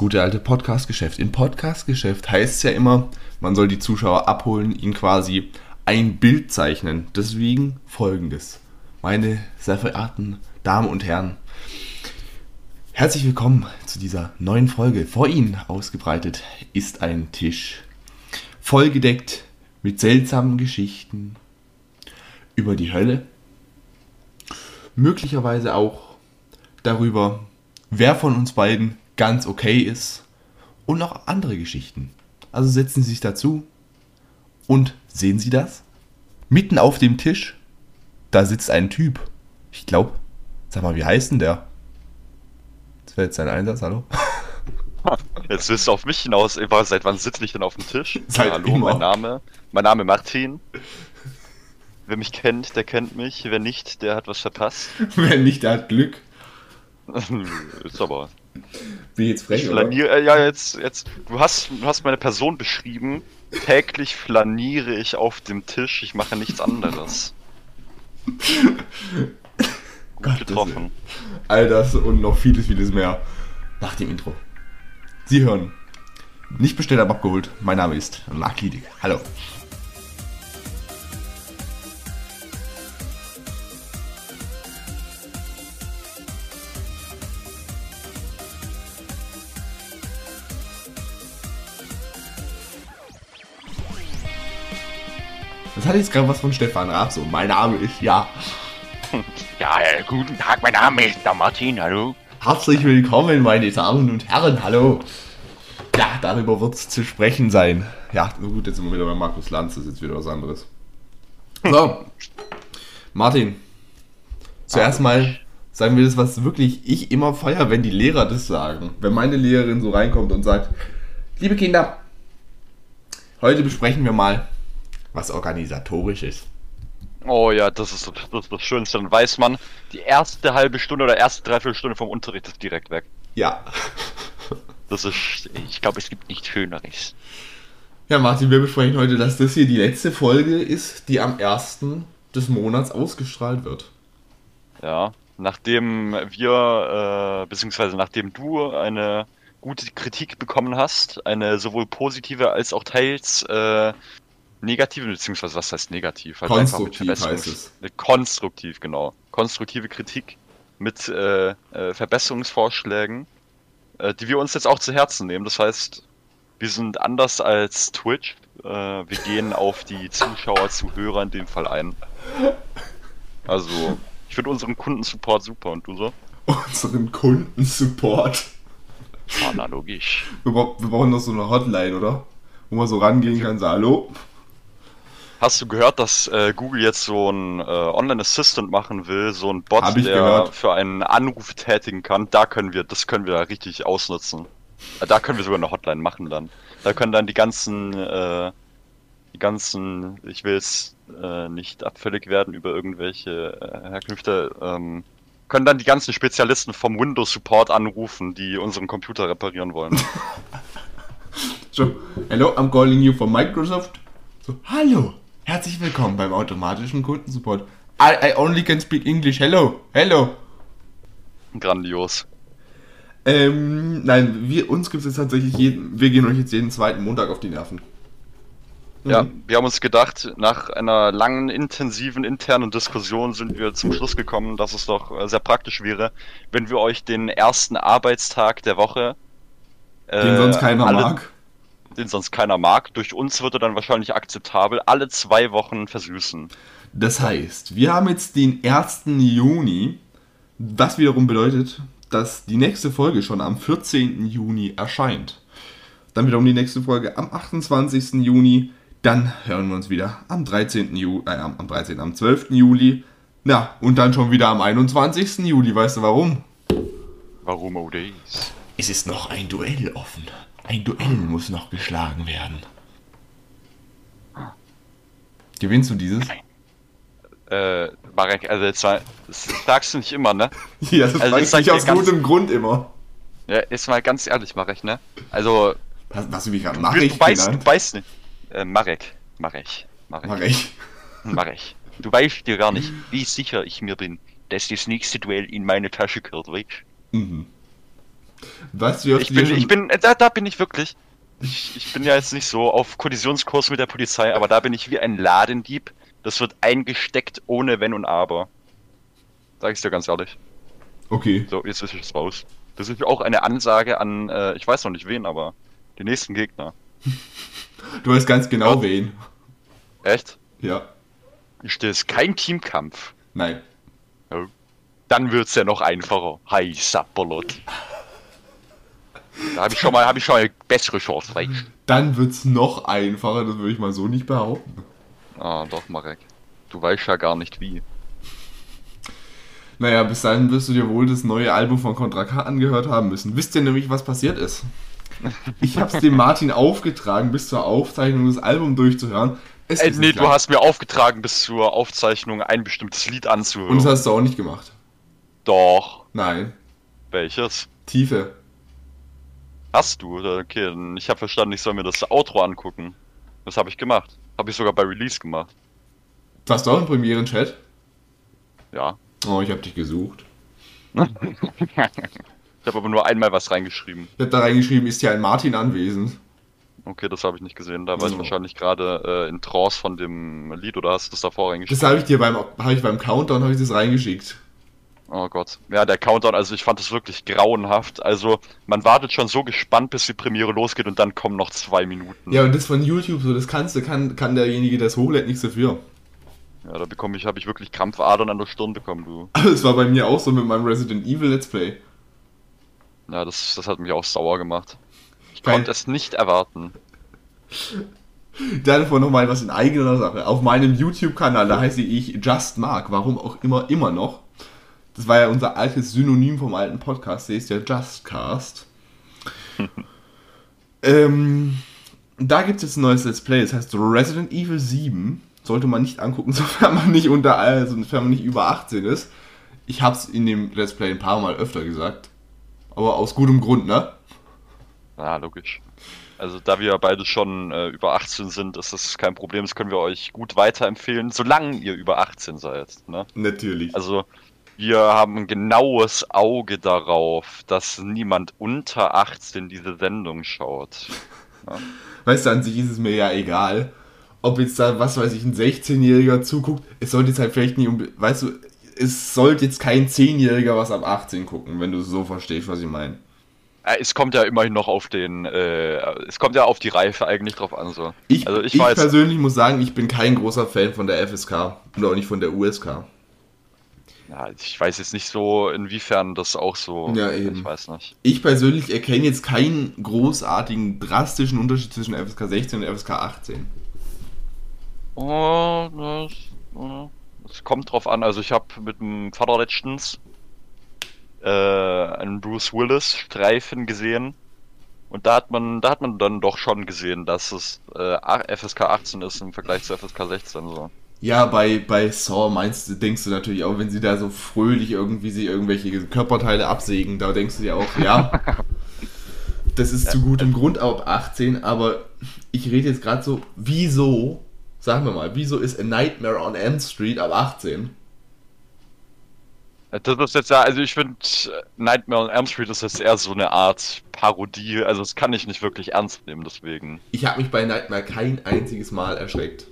gute alte Podcast-Geschäft. Im Podcast-Geschäft heißt es ja immer, man soll die Zuschauer abholen, ihnen quasi ein Bild zeichnen. Deswegen folgendes. Meine sehr verehrten Damen und Herren, herzlich willkommen zu dieser neuen Folge. Vor Ihnen ausgebreitet ist ein Tisch, vollgedeckt mit seltsamen Geschichten über die Hölle, möglicherweise auch darüber, wer von uns beiden ganz okay ist und noch andere Geschichten. Also setzen Sie sich dazu und sehen Sie das? Mitten auf dem Tisch, da sitzt ein Typ. Ich glaube, sag mal, wie heißt denn der? Das wäre jetzt sein Einsatz, hallo? Jetzt willst du auf mich hinaus. Seit wann sitze ich denn auf dem Tisch? Seit Hallo, immer. mein Name. Mein Name Martin. Wer mich kennt, der kennt mich. Wer nicht, der hat was verpasst. Wer nicht, der hat Glück. Ist aber. Bin ich jetzt frech, Ich flaniere, äh, ja, jetzt, jetzt. Du hast, du hast meine Person beschrieben. Täglich flaniere ich auf dem Tisch. Ich mache nichts anderes. Gut getroffen. All das und noch vieles, vieles mehr nach dem Intro. Sie hören. Nicht bestellt, aber abgeholt. Mein Name ist Mark Liedig. Hallo. Das hatte jetzt gerade was von Stefan Raab so. Mein Name ist, ja. Ja, guten Tag, mein Name ist der Martin, hallo. Herzlich willkommen, meine Damen und Herren. Hallo. Ja, darüber wird es zu sprechen sein. Ja, gut, jetzt sind wir wieder bei Markus Lanz. Das ist jetzt wieder was anderes. So, Martin. Zuerst mal sagen wir das, was wirklich ich immer feier, wenn die Lehrer das sagen. Wenn meine Lehrerin so reinkommt und sagt, liebe Kinder, heute besprechen wir mal, was organisatorisch ist. Oh ja, das ist, das ist das Schönste. Dann weiß man, die erste halbe Stunde oder erste Dreiviertelstunde vom Unterricht ist direkt weg. Ja. Das ist. Ich glaube, es gibt nichts Schöneres. Ja, Martin, wir besprechen heute, dass das hier die letzte Folge ist, die am 1. des Monats ausgestrahlt wird. Ja, nachdem wir, äh, beziehungsweise nachdem du eine gute Kritik bekommen hast, eine sowohl positive als auch teils äh, negative, beziehungsweise was heißt negativ? Halt einfach mit Konstruktiv heißt es. Konstruktiv, genau. Konstruktive Kritik mit äh, äh, Verbesserungsvorschlägen, äh, die wir uns jetzt auch zu Herzen nehmen. Das heißt, wir sind anders als Twitch. Äh, wir gehen auf die Zuschauer, Zuhörer in dem Fall ein. Also, ich finde unseren Kundensupport super und du so? Unseren Kundensupport. Ja, logisch. Wir, wir brauchen noch so eine Hotline, oder? Wo man so rangehen kann, so, hallo? Hast du gehört, dass äh, Google jetzt so ein äh, Online Assistant machen will, so ein Bot, der gehört. für einen Anruf tätigen kann? Da können wir, das können wir da richtig ausnutzen. Äh, Da können wir sogar eine Hotline machen dann. Da können dann die ganzen, äh, die ganzen, ich will jetzt äh, nicht abfällig werden über irgendwelche äh, Herkünfte, ähm, können dann die ganzen Spezialisten vom Windows Support anrufen, die unseren Computer reparieren wollen. So, hello, I'm calling you from Microsoft. So, hallo, herzlich willkommen beim automatischen Kundensupport. I, I only can speak English. Hello, hello. Grandios. Ähm, nein, wir, uns gibt es jetzt tatsächlich jeden, wir gehen euch jetzt jeden zweiten Montag auf die Nerven. Ja, Mhm. wir haben uns gedacht, nach einer langen, intensiven internen Diskussion sind wir zum Schluss gekommen, dass es doch äh, sehr praktisch wäre, wenn wir euch den ersten Arbeitstag der Woche, äh, Den sonst keiner alle, mag. Den sonst keiner mag, durch uns wird er dann wahrscheinlich akzeptabel, alle zwei Wochen versüßen. Das heißt, wir haben jetzt den 1. Juni, was wiederum bedeutet, dass die nächste Folge schon am 14. Juni erscheint. Dann wiederum die nächste Folge am 28. Juni. Dann hören wir uns wieder am 13. Juli, äh, am am 13. am 12. Juli. Ja, und dann schon wieder am 21. Juli. Weißt du warum? Warum oh days? Es ist noch ein Duell offen. Ein Duell muss noch geschlagen werden. Gewinnst du dieses? Äh, Marek, also jetzt mal, das sagst du nicht immer, ne? Ja, das Also sag ich dir aus ganz- gutem Grund immer. Ja, jetzt mal ganz ehrlich, Marek, ne? Also, Was, was du mich gerade Nachricht du, weißt, du weißt nicht. Äh, Marek, Marek, Marek. Ich. Marek, du weißt ja gar nicht, wie sicher ich mir bin, dass das nächste Duell in meine Tasche gehört, weißt Mhm. Was, wie oft Ich du bin, schon- ich bin, da, da bin ich wirklich. Ich, ich bin ja jetzt nicht so auf Kollisionskurs mit der Polizei, aber da bin ich wie ein Ladendieb. Das wird eingesteckt ohne Wenn und Aber. Sag ich dir ganz ehrlich. Okay. So, jetzt ist es raus. Das ist auch eine Ansage an, äh, ich weiß noch nicht wen, aber die nächsten Gegner. Du weißt ganz genau Ja. wen. Echt? Ja. Ist das kein Teamkampf? Nein. Dann wird's ja noch einfacher. Hi, Sapperlot. Da habe ich schon mal, habe ich schon mal eine bessere Chance, weißt du? Dann wird's noch einfacher, das würde ich mal so nicht behaupten. Ah, doch, Marek. Du weißt ja gar nicht wie. Naja, bis dahin wirst du dir wohl das neue Album von Contra K angehört haben müssen. Wisst ihr nämlich, was passiert ist? Ich hab's dem Martin aufgetragen, bis zur Aufzeichnung das Album durchzuhören. Es ist nee, du hast mir aufgetragen, bis zur Aufzeichnung ein bestimmtes Lied anzuhören. Und das hast du auch nicht gemacht. Doch. Nein. Welches? Tiefe. Hast du? Okay, dann- ich habe verstanden, ich soll mir das Outro angucken. Das habe ich gemacht. Habe ich sogar bei Release gemacht. Warst du auch im Premieren-Chat? Ja. Oh, ich hab dich gesucht. Ich habe aber nur einmal was reingeschrieben. Ich hab da reingeschrieben, ist ja ein Martin anwesend. Okay, das habe ich nicht gesehen. Da war ich So. wahrscheinlich gerade äh, in Trance von dem Lied oder hast du das davor Das reingeschrieben? habe ich dir beim, hab ich beim Countdown hab ich das reingeschickt. Oh Gott. Ja, der Countdown, also ich fand das wirklich grauenhaft. Also man wartet schon so gespannt, bis die Premiere losgeht und dann kommen noch zwei Minuten. Ja, und das von YouTube, so das kannst du, kann, kann derjenige, der es hochlädt, nichts dafür. Ja, da bekomme ich, habe ich wirklich Krampfadern an der Stirn bekommen, du. Das war bei mir auch so mit meinem Resident Evil Let's Play. Ja, das, das hat mich auch sauer gemacht. Ich Kein- konnte es nicht erwarten. Davon nochmal was in eigener Sache. Auf meinem YouTube-Kanal, da heiße ich Just Mark, warum auch immer, immer noch. Das war ja unser altes Synonym vom alten Podcast, der ist ja Justcast. ähm, da gibt es jetzt ein neues Let's Play, das heißt Resident Evil 7. Sollte man nicht angucken, sofern man nicht unter, also sofern man nicht über 18 ist. Ich hab's in dem Let's Play ein paar Mal öfter gesagt. Aber aus gutem Grund, ne? Ja, logisch. Also da wir beide schon äh, über 18 sind, ist das kein Problem. Das können wir euch gut weiterempfehlen, solange ihr über 18 seid. Ne? Natürlich. Also wir haben ein genaues Auge darauf, dass niemand unter 18 diese Sendung schaut. Weißt du, an sich ist es mir ja egal, ob jetzt da, was weiß ich, ein 16-Jähriger zuguckt. Es sollte jetzt halt vielleicht nicht, um, weißt du, es sollte jetzt kein 10-Jähriger was ab 18 gucken, wenn du so verstehst, was ich meine. Äh, Es kommt ja immerhin noch auf den, äh, es kommt ja auf die Reife eigentlich drauf an. So. Ich, also ich ich, persönlich muss sagen, ich bin kein großer Fan von der FSK und auch nicht von der USK. Ja, ich weiß jetzt nicht so, inwiefern das auch so, Ja, eben. ich weiß nicht. Ich persönlich erkenne jetzt keinen großartigen, drastischen Unterschied zwischen FSK 16 und FSK 18. Oh, das, oh, das kommt drauf an. Also ich habe mit dem Vater letztens äh, einen Bruce Willis Streifen gesehen und da hat man, da hat man dann doch schon gesehen, dass es äh, FSK 18 ist im Vergleich zu FSK 16 so. Ja, bei, bei Saw meinst du, denkst du natürlich auch, wenn sie da so fröhlich irgendwie sie irgendwelche Körperteile absägen, da denkst du dir auch, ja, das ist zu gutem Grund ab 18, aber ich rede jetzt gerade so, wieso, sagen wir mal, wieso ist A Nightmare on Elm Street ab 18? Äh, Das ist jetzt ja, also ich finde Nightmare on Elm Street ist jetzt eher so eine Art Parodie, also das kann ich nicht wirklich ernst nehmen, deswegen. Ich habe mich bei Nightmare kein einziges Mal erschreckt.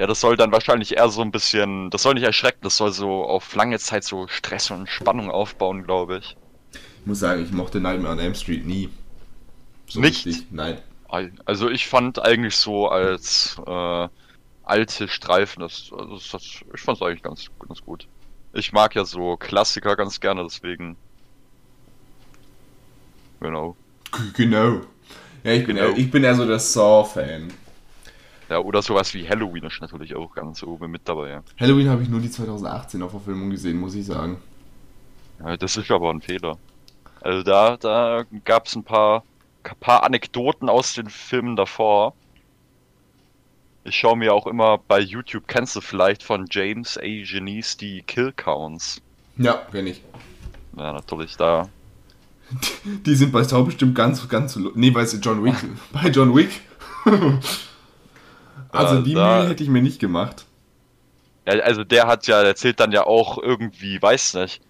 Ja, das soll dann wahrscheinlich eher so ein bisschen, das soll nicht erschrecken, das soll so auf lange Zeit so Stress und Spannung aufbauen, glaube ich. Ich muss sagen, ich mochte Nightmare on Elm Street nie. So Nicht? richtig, Nein. Also ich fand eigentlich so als äh, alte Streifen, das, also das, das ich fand es eigentlich ganz, ganz gut. Ich mag ja so Klassiker ganz gerne, deswegen. Genau. Genau. Ja, ich bin, Genau. Eher, ich bin eher so der Saw-Fan. Ja, oder sowas wie Halloween ist natürlich auch ganz oben mit dabei. Ja. Halloween habe ich nur die 2018er Verfilmung gesehen, muss ich sagen. Ja, das ist aber ein Fehler. Also da, da gab es ein paar, paar Anekdoten aus den Filmen davor. Ich schaue mir auch immer bei YouTube, kennst du vielleicht von James A. Genies die Kill Counts? Ja, kenn ich. Ja, natürlich, da. Die sind bei Saw bestimmt ganz, ganz. Nee, bei John Wick. bei John Wick. Also die da- Mühe hätte ich mir nicht gemacht. Also der hat ja, der zählt dann ja auch irgendwie, weiß nicht,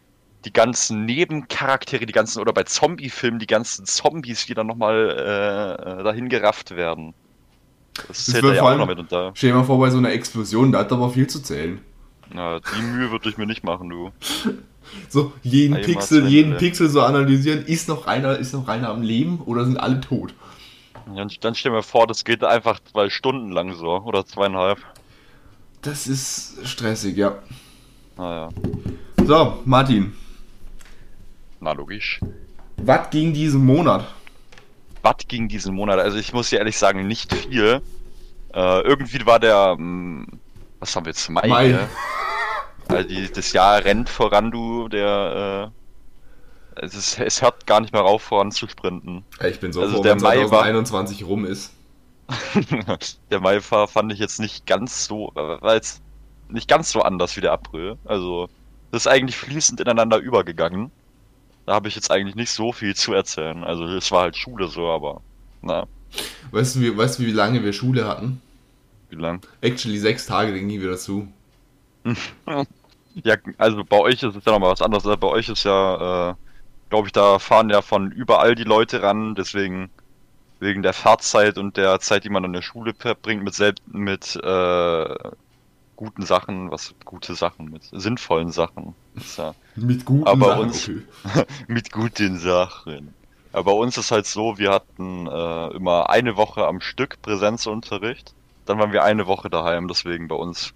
die ganzen Nebencharaktere, die ganzen, oder bei Zombie-Filmen, die ganzen Zombies, die dann nochmal äh, äh, dahin gerafft werden. Das Das zählt wird da ja auch noch mit unter. Stell dir mal vor, bei so einer Explosion, da hat aber viel zu zählen. Ja, die Mühe würde ich mir nicht machen, du. So, jeden Pixel, jeden. Pixel so analysieren, ist noch einer, ist noch einer am Leben oder sind alle tot? Dann, dann stell mir vor, das geht einfach zwei Stunden lang so, oder zweieinhalb. Das ist stressig, ja. Naja, So, Martin, na logisch. was ging diesen Monat? Was ging diesen Monat? Also ich muss dir ehrlich sagen, nicht viel. Äh, irgendwie war der, hm, was haben wir jetzt, Mai? Mai. Also die, das Jahr rennt voran, du, der, äh, es, es hört gar nicht mehr auf, voran zu sprinten. Ich bin so Also froh, der wenn Mai war- 2021 rum ist. der Mai war, fand ich jetzt nicht ganz so, war jetzt nicht ganz so anders wie der April. Also, das ist eigentlich fließend ineinander übergegangen. Da habe ich jetzt eigentlich nicht so viel zu erzählen. Also, es war halt Schule so, aber, na, Weißt du, wie, weißt du, wie lange wir Schule hatten? wie lang? Actually sechs Tage, den ging wieder zu. Ja, also bei euch ist es ja nochmal was anderes. Also Bei euch ist ja, äh, glaube ich, da fahren ja von überall die Leute ran, deswegen wegen der Fahrzeit und der Zeit, die man in der Schule verbringt, mit selbst mit äh, guten Sachen, was gute Sachen, mit sinnvollen Sachen. Ja, Mit guten Aber Sachen. uns- mit guten Sachen. Aber bei uns ist halt so, wir hatten äh, immer eine Woche am Stück Präsenzunterricht. Dann waren wir eine Woche daheim, deswegen bei uns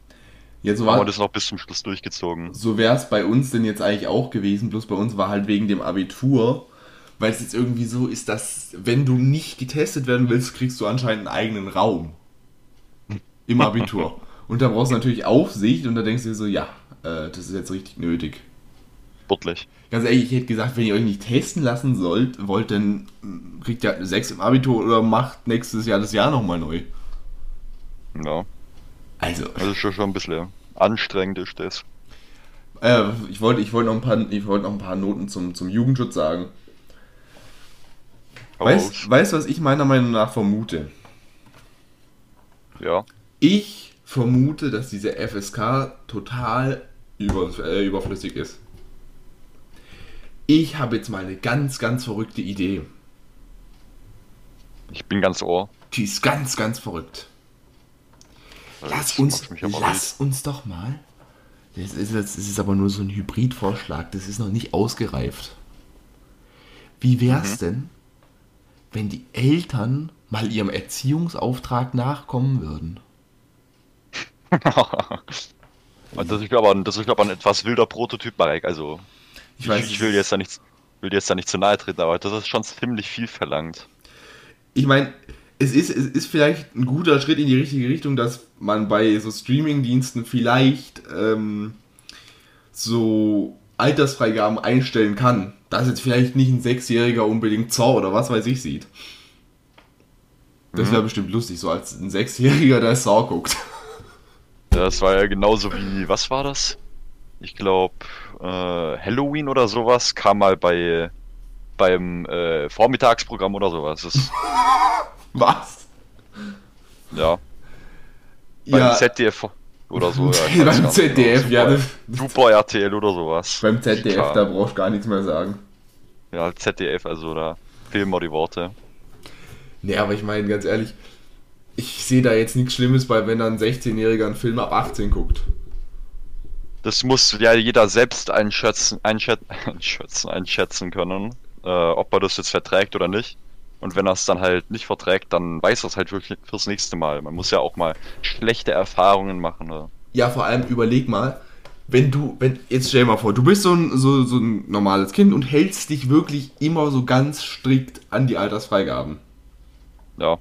Jetzt haben wir war, das noch bis zum Schluss durchgezogen. so wäre es bei uns denn jetzt eigentlich auch gewesen, bloß bei uns war halt wegen dem Abitur, weil es jetzt irgendwie so ist, dass wenn du nicht getestet werden willst, kriegst du anscheinend einen eigenen Raum. Im Abitur. und da brauchst du natürlich Aufsicht und da denkst du dir so, ja, äh, das ist jetzt richtig nötig. Sportlich. Ganz ehrlich, ich hätte gesagt, wenn ihr euch nicht testen lassen sollt, wollt, dann kriegt ihr halt eine 6 im Abitur oder macht nächstes Jahr das Jahr nochmal neu. Ja. Also, Also schon, schon ein bisschen anstrengend ist das. äh, ich wollte ich wollte noch, ein paar- ich wollte noch ein paar Noten zum, zum Jugendschutz sagen. Weißt du, was ich meiner Meinung nach vermute? ja. Ich vermute, dass diese FSK total über, äh, überflüssig ist. Ich habe jetzt mal eine ganz, ganz verrückte Idee. Ich bin ganz ohr. Die ist ganz, ganz verrückt. Lass uns, lass uns doch mal. Das ist, das ist aber nur so ein Hybridvorschlag, das ist noch nicht ausgereift. Wie wär's Mhm. denn, wenn die Eltern mal ihrem Erziehungsauftrag nachkommen würden? Und das ist aber, ein- das ist aber ein etwas wilder Prototyp, Marek. Also, Ich ich, weiß, ich will jetzt da nicht, will dir jetzt da nicht zu nahe treten, aber das ist schon ziemlich viel verlangt. ich meine, es ist, es ist vielleicht ein guter Schritt in die richtige Richtung, dass man bei so Streaming-Diensten vielleicht ähm, so Altersfreigaben einstellen kann. Dass jetzt vielleicht nicht ein Sechsjähriger unbedingt Zor oder was weiß ich sieht. Das wäre bestimmt lustig, so als ein Sechsjähriger, der Saw guckt. Das war ja genauso wie, was war das? Ich glaube, äh, Halloween oder sowas kam mal bei beim äh, Vormittagsprogramm oder sowas. Das Was? ja, beim Ja, ZDF oder so. Ja, beim ZDF, genau, ja, Super, RTL oder sowas. beim ZDF, Klar. da brauchst du gar nichts mehr sagen. Ja, ZDF, also da fehlen mir die Worte. Nee, aber ich meine, ganz ehrlich, ich sehe da jetzt nichts Schlimmes bei, wenn dann ein 16-Jähriger einen Film ab 18 guckt. Das muss ja jeder selbst einschätzen, einschätzen, einschätzen, einschätzen können, äh, ob er das jetzt verträgt oder nicht. Und wenn er es dann halt nicht verträgt, dann weiß er es halt wirklich fürs nächste Mal. Man muss ja auch mal schlechte Erfahrungen machen. Ne? Ja, vor allem überleg mal, wenn du, wenn, jetzt stell dir mal vor, du bist so ein, so, so ein normales Kind und hältst dich wirklich immer so ganz strikt an die Altersfreigaben. Ja,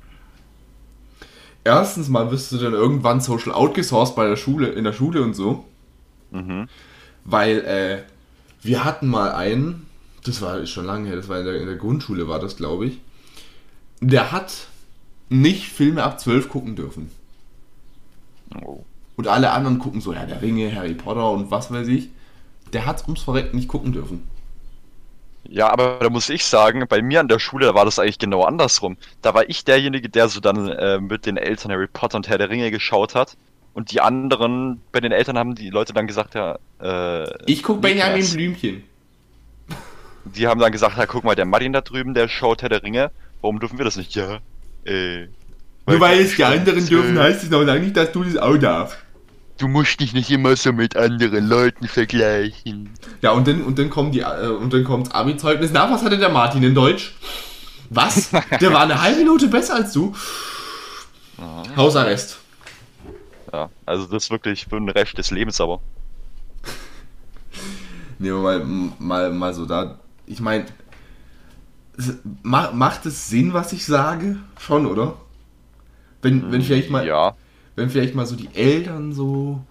Erstens mal wirst du dann irgendwann social outgesourced bei der Schule, in der Schule und so. mhm. Weil, äh, wir hatten mal einen, das war schon lange her, das war in der, in der Grundschule, war das, glaube ich. Der hat nicht Filme ab 12 gucken dürfen. Oh. Und alle anderen gucken so, ja, der Ringe, Harry Potter und was weiß ich. Der hat ums Verrecken nicht gucken dürfen. Ja, aber da muss ich sagen, bei mir an der Schule, da war das eigentlich genau andersrum. Da war ich derjenige, der so dann äh, mit den Eltern Harry Potter und Herr der Ringe geschaut hat. Und die anderen, bei den Eltern haben die Leute dann gesagt, ja, äh, Ich guck Benjamin. Blümchen. die haben dann gesagt, ja, guck mal, der Martin da drüben, der schaut Herr der Ringe. Warum dürfen wir das nicht? Ja, äh. Nur weil es die anderen dürfen, heißt es noch lange nicht, dass du das auch darfst. Du musst dich nicht immer so mit anderen Leuten vergleichen. Ja, und dann, und dann kommen die, äh, und dann kommt Abi-Zeugnis. Na, was hatte der Martin in Deutsch? Was? Der war eine halbe Minute besser als du? Hausarrest. Ja, also das ist wirklich für ein Recht des Lebens, aber. Nehmen wir mal, mal, mal so da. Ich meine, macht es Sinn, was ich sage? Schon, oder? Wenn, wenn vielleicht mal, Ja. wenn vielleicht mal so die Eltern so,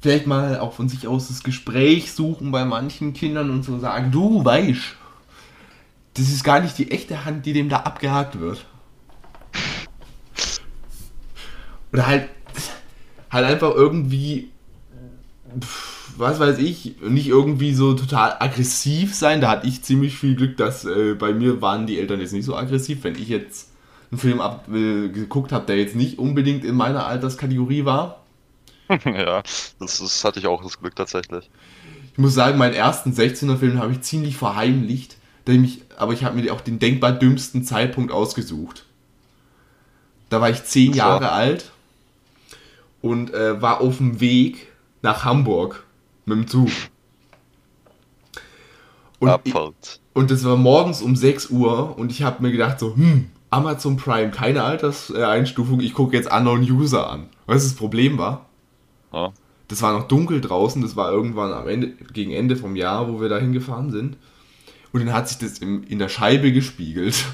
vielleicht mal auch von sich aus das Gespräch suchen bei manchen Kindern und so sagen, du weißt, das ist gar nicht die echte Hand, die dem da abgehakt wird. Oder halt, halt einfach irgendwie, pf, was weiß ich, nicht irgendwie so total aggressiv sein. Da hatte ich ziemlich viel Glück, dass äh, bei mir waren die Eltern jetzt nicht so aggressiv. Wenn ich jetzt einen Film ab, äh, geguckt habe, der jetzt nicht unbedingt in meiner Alterskategorie war. ja, das, das hatte ich auch das Glück tatsächlich. Ich muss sagen, meinen ersten 16er-Film habe ich ziemlich verheimlicht. Mich, aber ich habe mir auch den denkbar dümmsten Zeitpunkt ausgesucht. Da war ich zehn. Jahre alt und äh, war auf dem Weg nach Hamburg mit dem Zug. Und, Abfahrt. und das war morgens um 6 Uhr und ich habe mir gedacht so, hm, Amazon Prime, keine Alterseinstufung, ich gucke jetzt Unknown User an. Weißt du, das Problem war? Ja. Das war noch dunkel draußen, das war irgendwann am Ende, gegen Ende vom Jahr, wo wir da hingefahren sind. Und dann hat sich das im, in der Scheibe gespiegelt.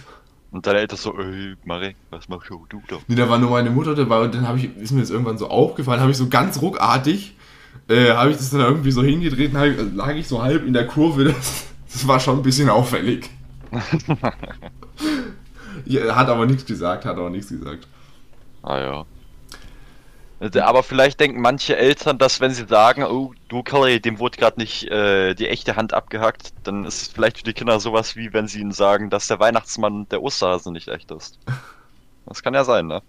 Und deine Eltern so, ey, Marek, was machst du da? Nee, da war nur meine Mutter dabei und dann habe ich, ist mir das irgendwann so aufgefallen, habe ich so ganz ruckartig, äh, habe ich das dann irgendwie so hingedreht und ich- lag ich so halb in der Kurve. Das, das war schon ein bisschen auffällig. ja, hat aber nichts gesagt, hat aber nichts gesagt. Ah ja. Aber vielleicht denken manche Eltern, dass wenn sie sagen, oh, du Kelly, dem wurde gerade nicht äh, die echte Hand abgehackt, dann ist es vielleicht für die Kinder sowas wie, wenn sie ihnen sagen, dass der Weihnachtsmann der Osterhase nicht echt ist. Das kann ja sein, ne?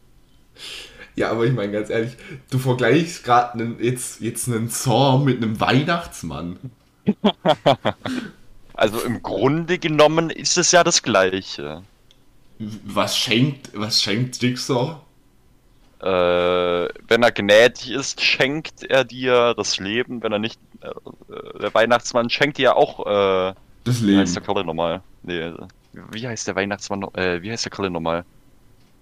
Ja, aber ich meine ganz ehrlich, du vergleichst gerade jetzt, jetzt einen Saw mit einem Weihnachtsmann. Also im Grunde genommen ist es ja das Gleiche. Was schenkt, was schenkt Jigsaw? Äh, wenn er gnädig ist, schenkt er dir das Leben. Wenn er nicht, äh, der Weihnachtsmann schenkt dir auch, äh, Das wie heißt der Leben. Kalle nochmal? Nee, wie heißt der Weihnachtsmann? Äh, wie heißt der Kalle nochmal?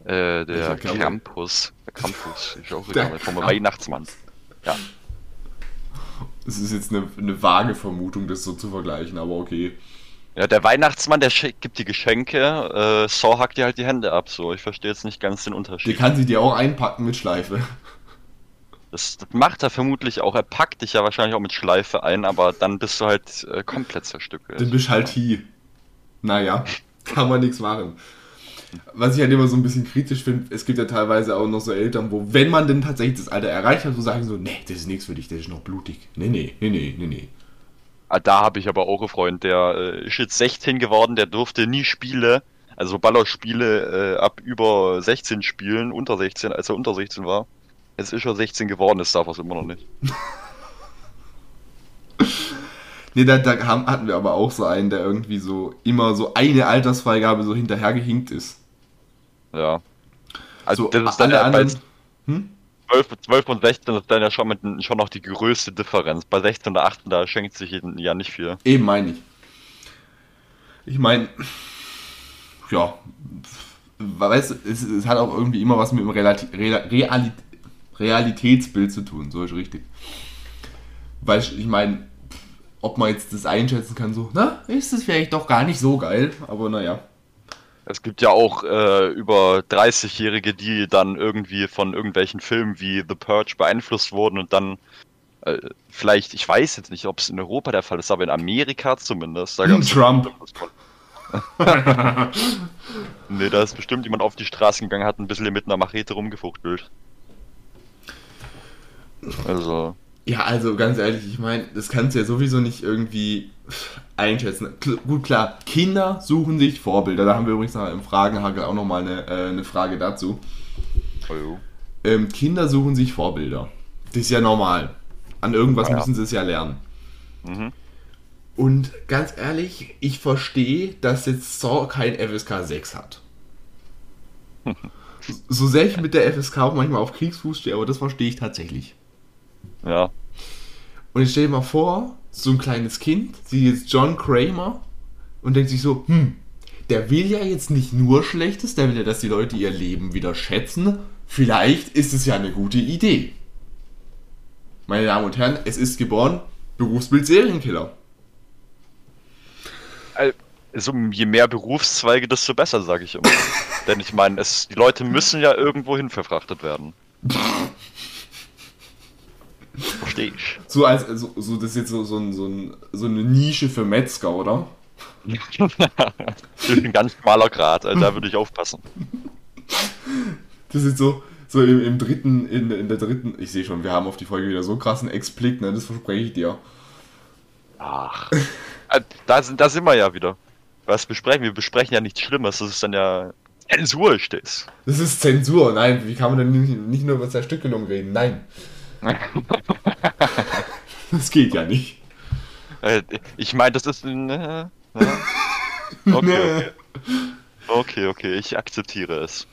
Äh, der? Krampus. Der Krampus. Ich auch Der. Vom. Weihnachtsmann. Ja. Es ist jetzt eine, eine vage Vermutung, das so zu vergleichen, aber okay. Ja, der Weihnachtsmann, der gibt die Geschenke, äh, Saw hackt dir halt die Hände ab, so. Ich verstehe jetzt nicht ganz den Der Unterschied. kann sie dir auch einpacken mit Schleife. Das, das macht er vermutlich auch. Er packt dich ja wahrscheinlich auch mit Schleife ein, aber dann bist du halt äh, komplett zerstückelt. Dann bist halt hier. Naja, kann man nichts machen. Was ich halt immer so ein bisschen kritisch finde, es gibt ja teilweise auch noch so Eltern, wo, wenn man denn tatsächlich das Alter erreicht hat, so sagen so, nee, das ist nichts für dich, das ist noch blutig. Nee, nee, nee, nee, nee, nee. Ah, da habe ich aber auch einen Freund, der äh, ist jetzt 16 geworden, der durfte nie Spiele, also Ballerspiele äh, ab über 16 spielen, unter 16, als er unter 16 war. Jetzt ist er 16 geworden, das darf er es immer noch nicht. Nee, da, da haben, hatten wir aber auch so einen, der irgendwie so immer so eine Altersfreigabe so hinterhergehinkt ist. Ja. Also So, das ist dann alle ja bei anderen. Hm? 12, 12 und 16 ist dann ja schon, mit, schon noch die größte Differenz. Bei 16 und 18, da schenkt sich ja nicht viel. Eben meine ich. Ich meine, ja, weißt du, es, es hat auch irgendwie immer was mit dem Relati Real Reali Realitätsbild zu tun, so ist richtig. Weil ich meine, ob man jetzt das einschätzen kann, so, na, ist es vielleicht doch gar nicht so geil, aber naja. Es gibt ja auch äh, über 30-Jährige, die dann irgendwie von irgendwelchen Filmen wie The Purge beeinflusst wurden und dann äh, vielleicht, ich weiß jetzt nicht, ob es in Europa der Fall ist, aber in Amerika zumindest. Da gab's Trump. nee, da ist bestimmt jemand auf die Straße gegangen, hat ein bisschen mit einer Machete rumgefuchtelt. Also, Ja, also ganz ehrlich, ich meine, das kannst du ja sowieso nicht irgendwie einschätzen. Kl gut, klar, Kinder suchen sich Vorbilder. Da haben wir übrigens noch im Fragenhagel auch nochmal eine, äh, eine Frage dazu. oh, Ähm, Kinder suchen sich Vorbilder. Das ist ja normal. An irgendwas Ja, ja. müssen sie es ja lernen. mhm. Und ganz ehrlich, ich verstehe, dass jetzt Saw kein FSK 6 hat. So sehr ich mit der FSK auch manchmal auf Kriegsfuß stehe, aber das verstehe ich tatsächlich. Ja. Und ich stelle mal vor, so ein kleines Kind sieht jetzt John Kramer und denkt sich so, hm, der will ja jetzt nicht nur Schlechtes, der will ja, dass die Leute ihr Leben wieder schätzen. Vielleicht ist es ja eine gute Idee. Meine Damen und Herren, es ist geboren, Berufsbild Serienkiller. Also, je mehr Berufszweige, desto besser, sage ich immer. Denn ich meine, es, die Leute müssen ja irgendwo hin verfrachtet werden. Verstehe ich. So als so, so das ist jetzt so, so, ein, so, ein, so eine Nische für Metzger, oder? Ein ganz schmaler Grad, also da würde ich aufpassen. Das ist so, so im, im dritten, in, in der dritten, ich sehe schon, wir haben auf die Folge wieder so krassen Explick, ne? Das verspreche ich dir. Ach. Äh, Da sind, da sind wir ja wieder. Was besprechen wir? Wir besprechen ja nichts Schlimmes, das ist dann ja. Zensur ist das. Das ist Zensur, nein, wie kann man denn nicht, nicht nur über Zerstückelung reden? Nein, das geht ja nicht. Äh, Ich meine, das ist. Äh, äh, okay, okay. Okay, okay, ich akzeptiere es.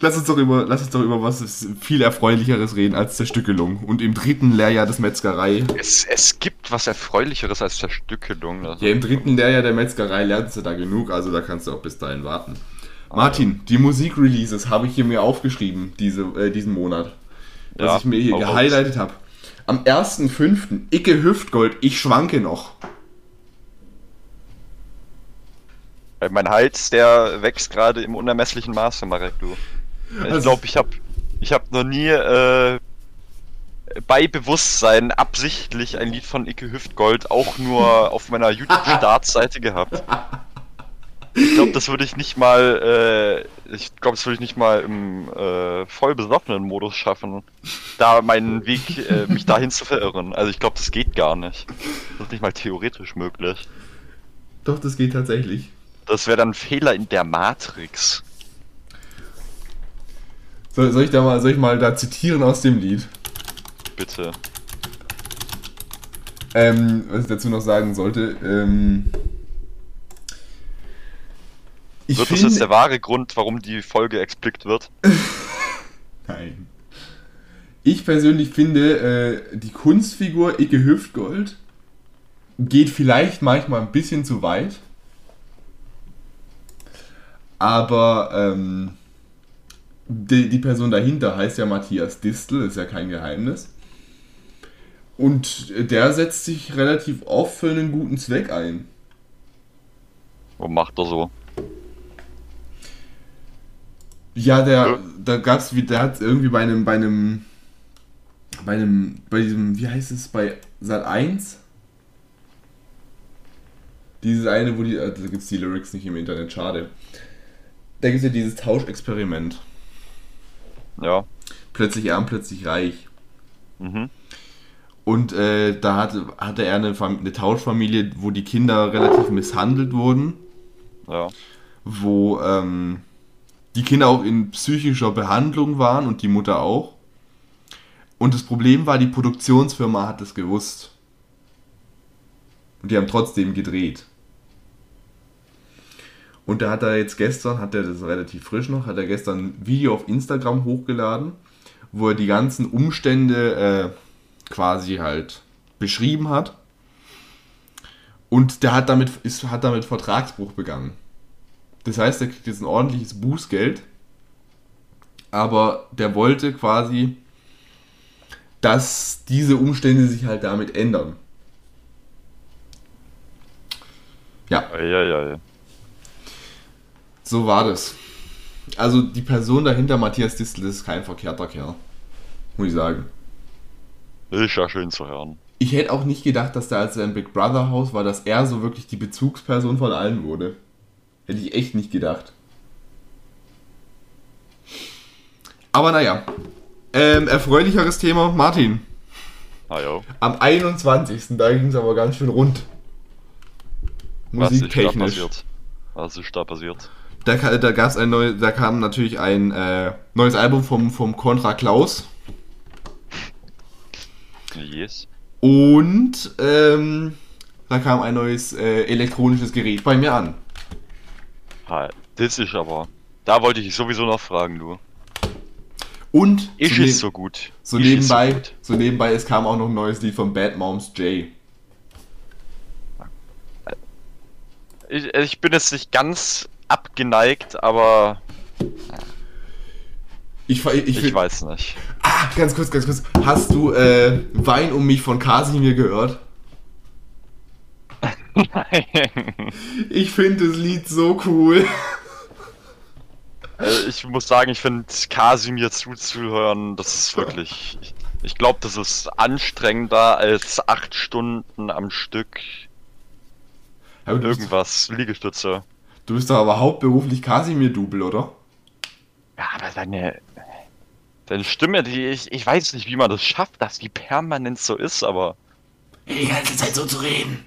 Lass uns doch über, lass uns doch über was viel Erfreulicheres reden als Zerstückelung. Und im dritten Lehrjahr des Metzgerei, Es, es gibt was Erfreulicheres als Zerstückelung. Also, ja, im dritten Lehrjahr der Metzgerei lernst du da genug, also da kannst du auch bis dahin warten. Martin, die Musikreleases habe ich hier mir aufgeschrieben, diese, äh, diesen Monat. Was Ja, ich mir hier gehighlightet habe. Am 1.5. Icke Hüftgold, ich schwanke noch. Weil Mein Hals, der wächst gerade im unermesslichen Maße, Marek, du. Ich Also- glaube, ich habe ich hab noch nie äh, bei Bewusstsein absichtlich ein Lied von Icke Hüftgold auch nur auf meiner YouTube-Startseite gehabt. Ich glaube, das würde ich nicht mal, äh, ich glaube, das würde ich nicht mal im äh, voll besoffenen Modus schaffen, da meinen Weg, äh, mich dahin zu verirren. Also ich glaube, das geht gar nicht. Das ist nicht mal theoretisch möglich. Doch, das geht tatsächlich. Das wäre dann ein Fehler in der Matrix. Soll, soll, ich da mal, soll ich mal da zitieren aus dem Lied? Bitte. Ähm, was ich dazu noch sagen sollte, ähm, ich Wird das jetzt der wahre Grund, warum die Folge explikt wird? Nein. Ich persönlich finde, äh, die Kunstfigur Icke Hüftgold geht vielleicht manchmal ein bisschen zu weit. Aber ähm, die, die Person dahinter heißt ja Matthias Distel, ist ja kein Geheimnis. Und der setzt sich relativ oft für einen guten Zweck ein. Was macht er so? Ja, der, Ja. da gab's wie, der hat irgendwie bei einem, bei einem, bei einem, bei diesem, wie heißt es, bei Sat 1? Dieses eine, wo die, äh, da gibt's die Lyrics nicht im Internet, schade. Da gibt's ja dieses Tauschexperiment. Ja. Plötzlich arm, plötzlich reich. Mhm. Und äh, da hatte, hatte er eine, eine Tauschfamilie, wo die Kinder relativ misshandelt wurden. Ja. wo ähm, die Kinder auch in psychischer Behandlung waren und die Mutter auch. Und das Problem war, die Produktionsfirma hat es gewusst. Und die haben trotzdem gedreht. Und da hat er jetzt gestern, hat er das relativ frisch noch, hat er gestern ein Video auf Instagram hochgeladen, wo er die ganzen Umstände äh, quasi halt beschrieben hat. Und der hat damit, ist, hat damit Vertragsbruch begangen. Das heißt, er kriegt jetzt ein ordentliches Bußgeld. Aber der wollte quasi, dass diese Umstände sich halt damit ändern. Ja, Eieiei. so war das. Also die Person dahinter, Matthias Distel, ist kein verkehrter Kerl. Muss ich sagen. Ist ja schön zu hören. Ich hätte auch nicht gedacht, dass da als er im Big Brother Haus war, dass er so wirklich die Bezugsperson von allen wurde. Hätte ich echt nicht gedacht. Aber naja. Ähm, erfreulicheres Thema, Martin. Ah ja. Am 21. Da ging es aber ganz schön rund. Was ist da Musiktechnisch. passiert? Was ist da passiert? Da, da gab's ein neu, da kam natürlich ein äh, neues Album vom, vom Contra Klaus. Yes. Und ähm, da kam ein neues äh, elektronisches Gerät bei mir an. Ha, Das ist aber. Da wollte ich dich sowieso noch fragen, du. Und Ist so, es ne- so gut? so Ist es nebenbei, gut? so nebenbei, es kam auch noch ein neues Lied von Bad Moms J. Ich, ich bin jetzt nicht ganz abgeneigt, aber Ich, ich, ich, find- weiß nicht. Ah, ganz kurz, ganz kurz. Hast du äh, Wein um mich von Kasimir gehört? Ich finde das Lied so cool. Äh, ich muss sagen, ich finde Kasimir zuzuhören, das ist wirklich. Ich, ich glaube, das ist anstrengender als acht Stunden am Stück Aber du, bist, irgendwas Liegestütze. du bist doch aber hauptberuflich Kasimir-Double, oder? Ja, aber seine. Seine Stimme, die ich, ich weiß nicht, wie man das schafft, dass die permanent so ist, aber. Die ganze Zeit so zu reden.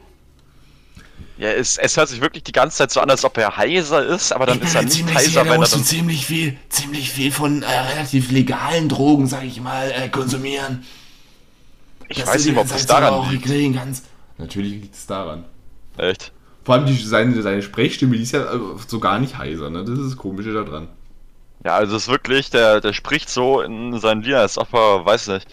Ja, es, es hört sich wirklich die ganze Zeit so an, als ob er heiser ist, aber dann ist er nicht heiser, wenn er dann. ziemlich viel, ziemlich viel von äh, relativ legalen Drogen, sag ich mal, äh, konsumieren. Ich weiß nicht, ob das daran liegt. grillen kannst. Natürlich liegt es daran. Echt? Vor allem die, seine, seine Sprechstimme, die ist ja äh, so gar nicht heiser, ne? Das ist das Komische daran. Ja, also es ist wirklich, der, der spricht so in seinen Liedern, als ob er, weiß nicht,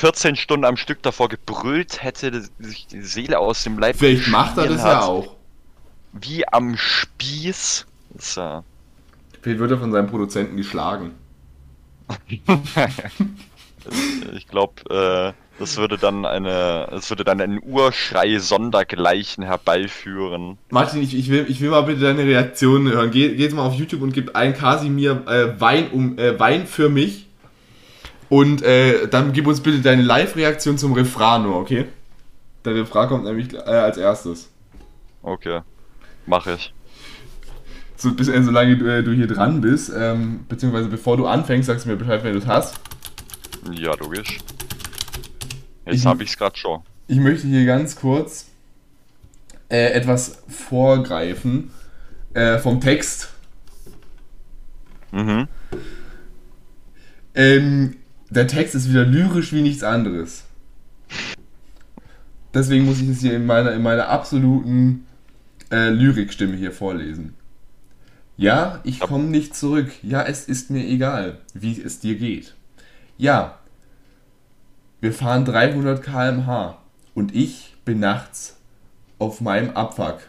14 Stunden am Stück davor gebrüllt hätte, sich die Seele aus dem Leib Vielleicht macht er das hat. ja auch. Wie am Spieß. Ist ja. Vielleicht wird er von seinem Produzenten geschlagen. Ich glaube, äh, das würde dann eine, das würde dann einen Urschrei sondergleichen herbeiführen. Martin, ich, ich, will, ich will mal bitte deine Reaktion hören. Geh, geh jetzt mal auf YouTube und gib ein Kasimir äh, Wein, um, äh, Wein für mich. Und äh, dann gib uns bitte deine Live-Reaktion zum Refrain nur, okay? Der Refrain kommt nämlich äh, als erstes. Okay. Mach ich. So, bis, äh, solange du, äh, du hier dran bist, ähm, beziehungsweise bevor du anfängst, sagst du mir Bescheid, wenn du es hast. Ja, logisch. Ich- Jetzt habe ich's grad schon. Ich möchte hier ganz kurz äh, etwas vorgreifen äh, vom Text. Mhm. Ähm, der Text ist wieder lyrisch wie nichts anderes. Deswegen muss ich es hier in meiner, in meiner absoluten äh, Lyrikstimme hier vorlesen. Ja, ich komme nicht zurück. Ja, es ist mir egal, wie es dir geht. Ja, wir fahren 300 km/h und ich bin nachts auf meinem Abfuck.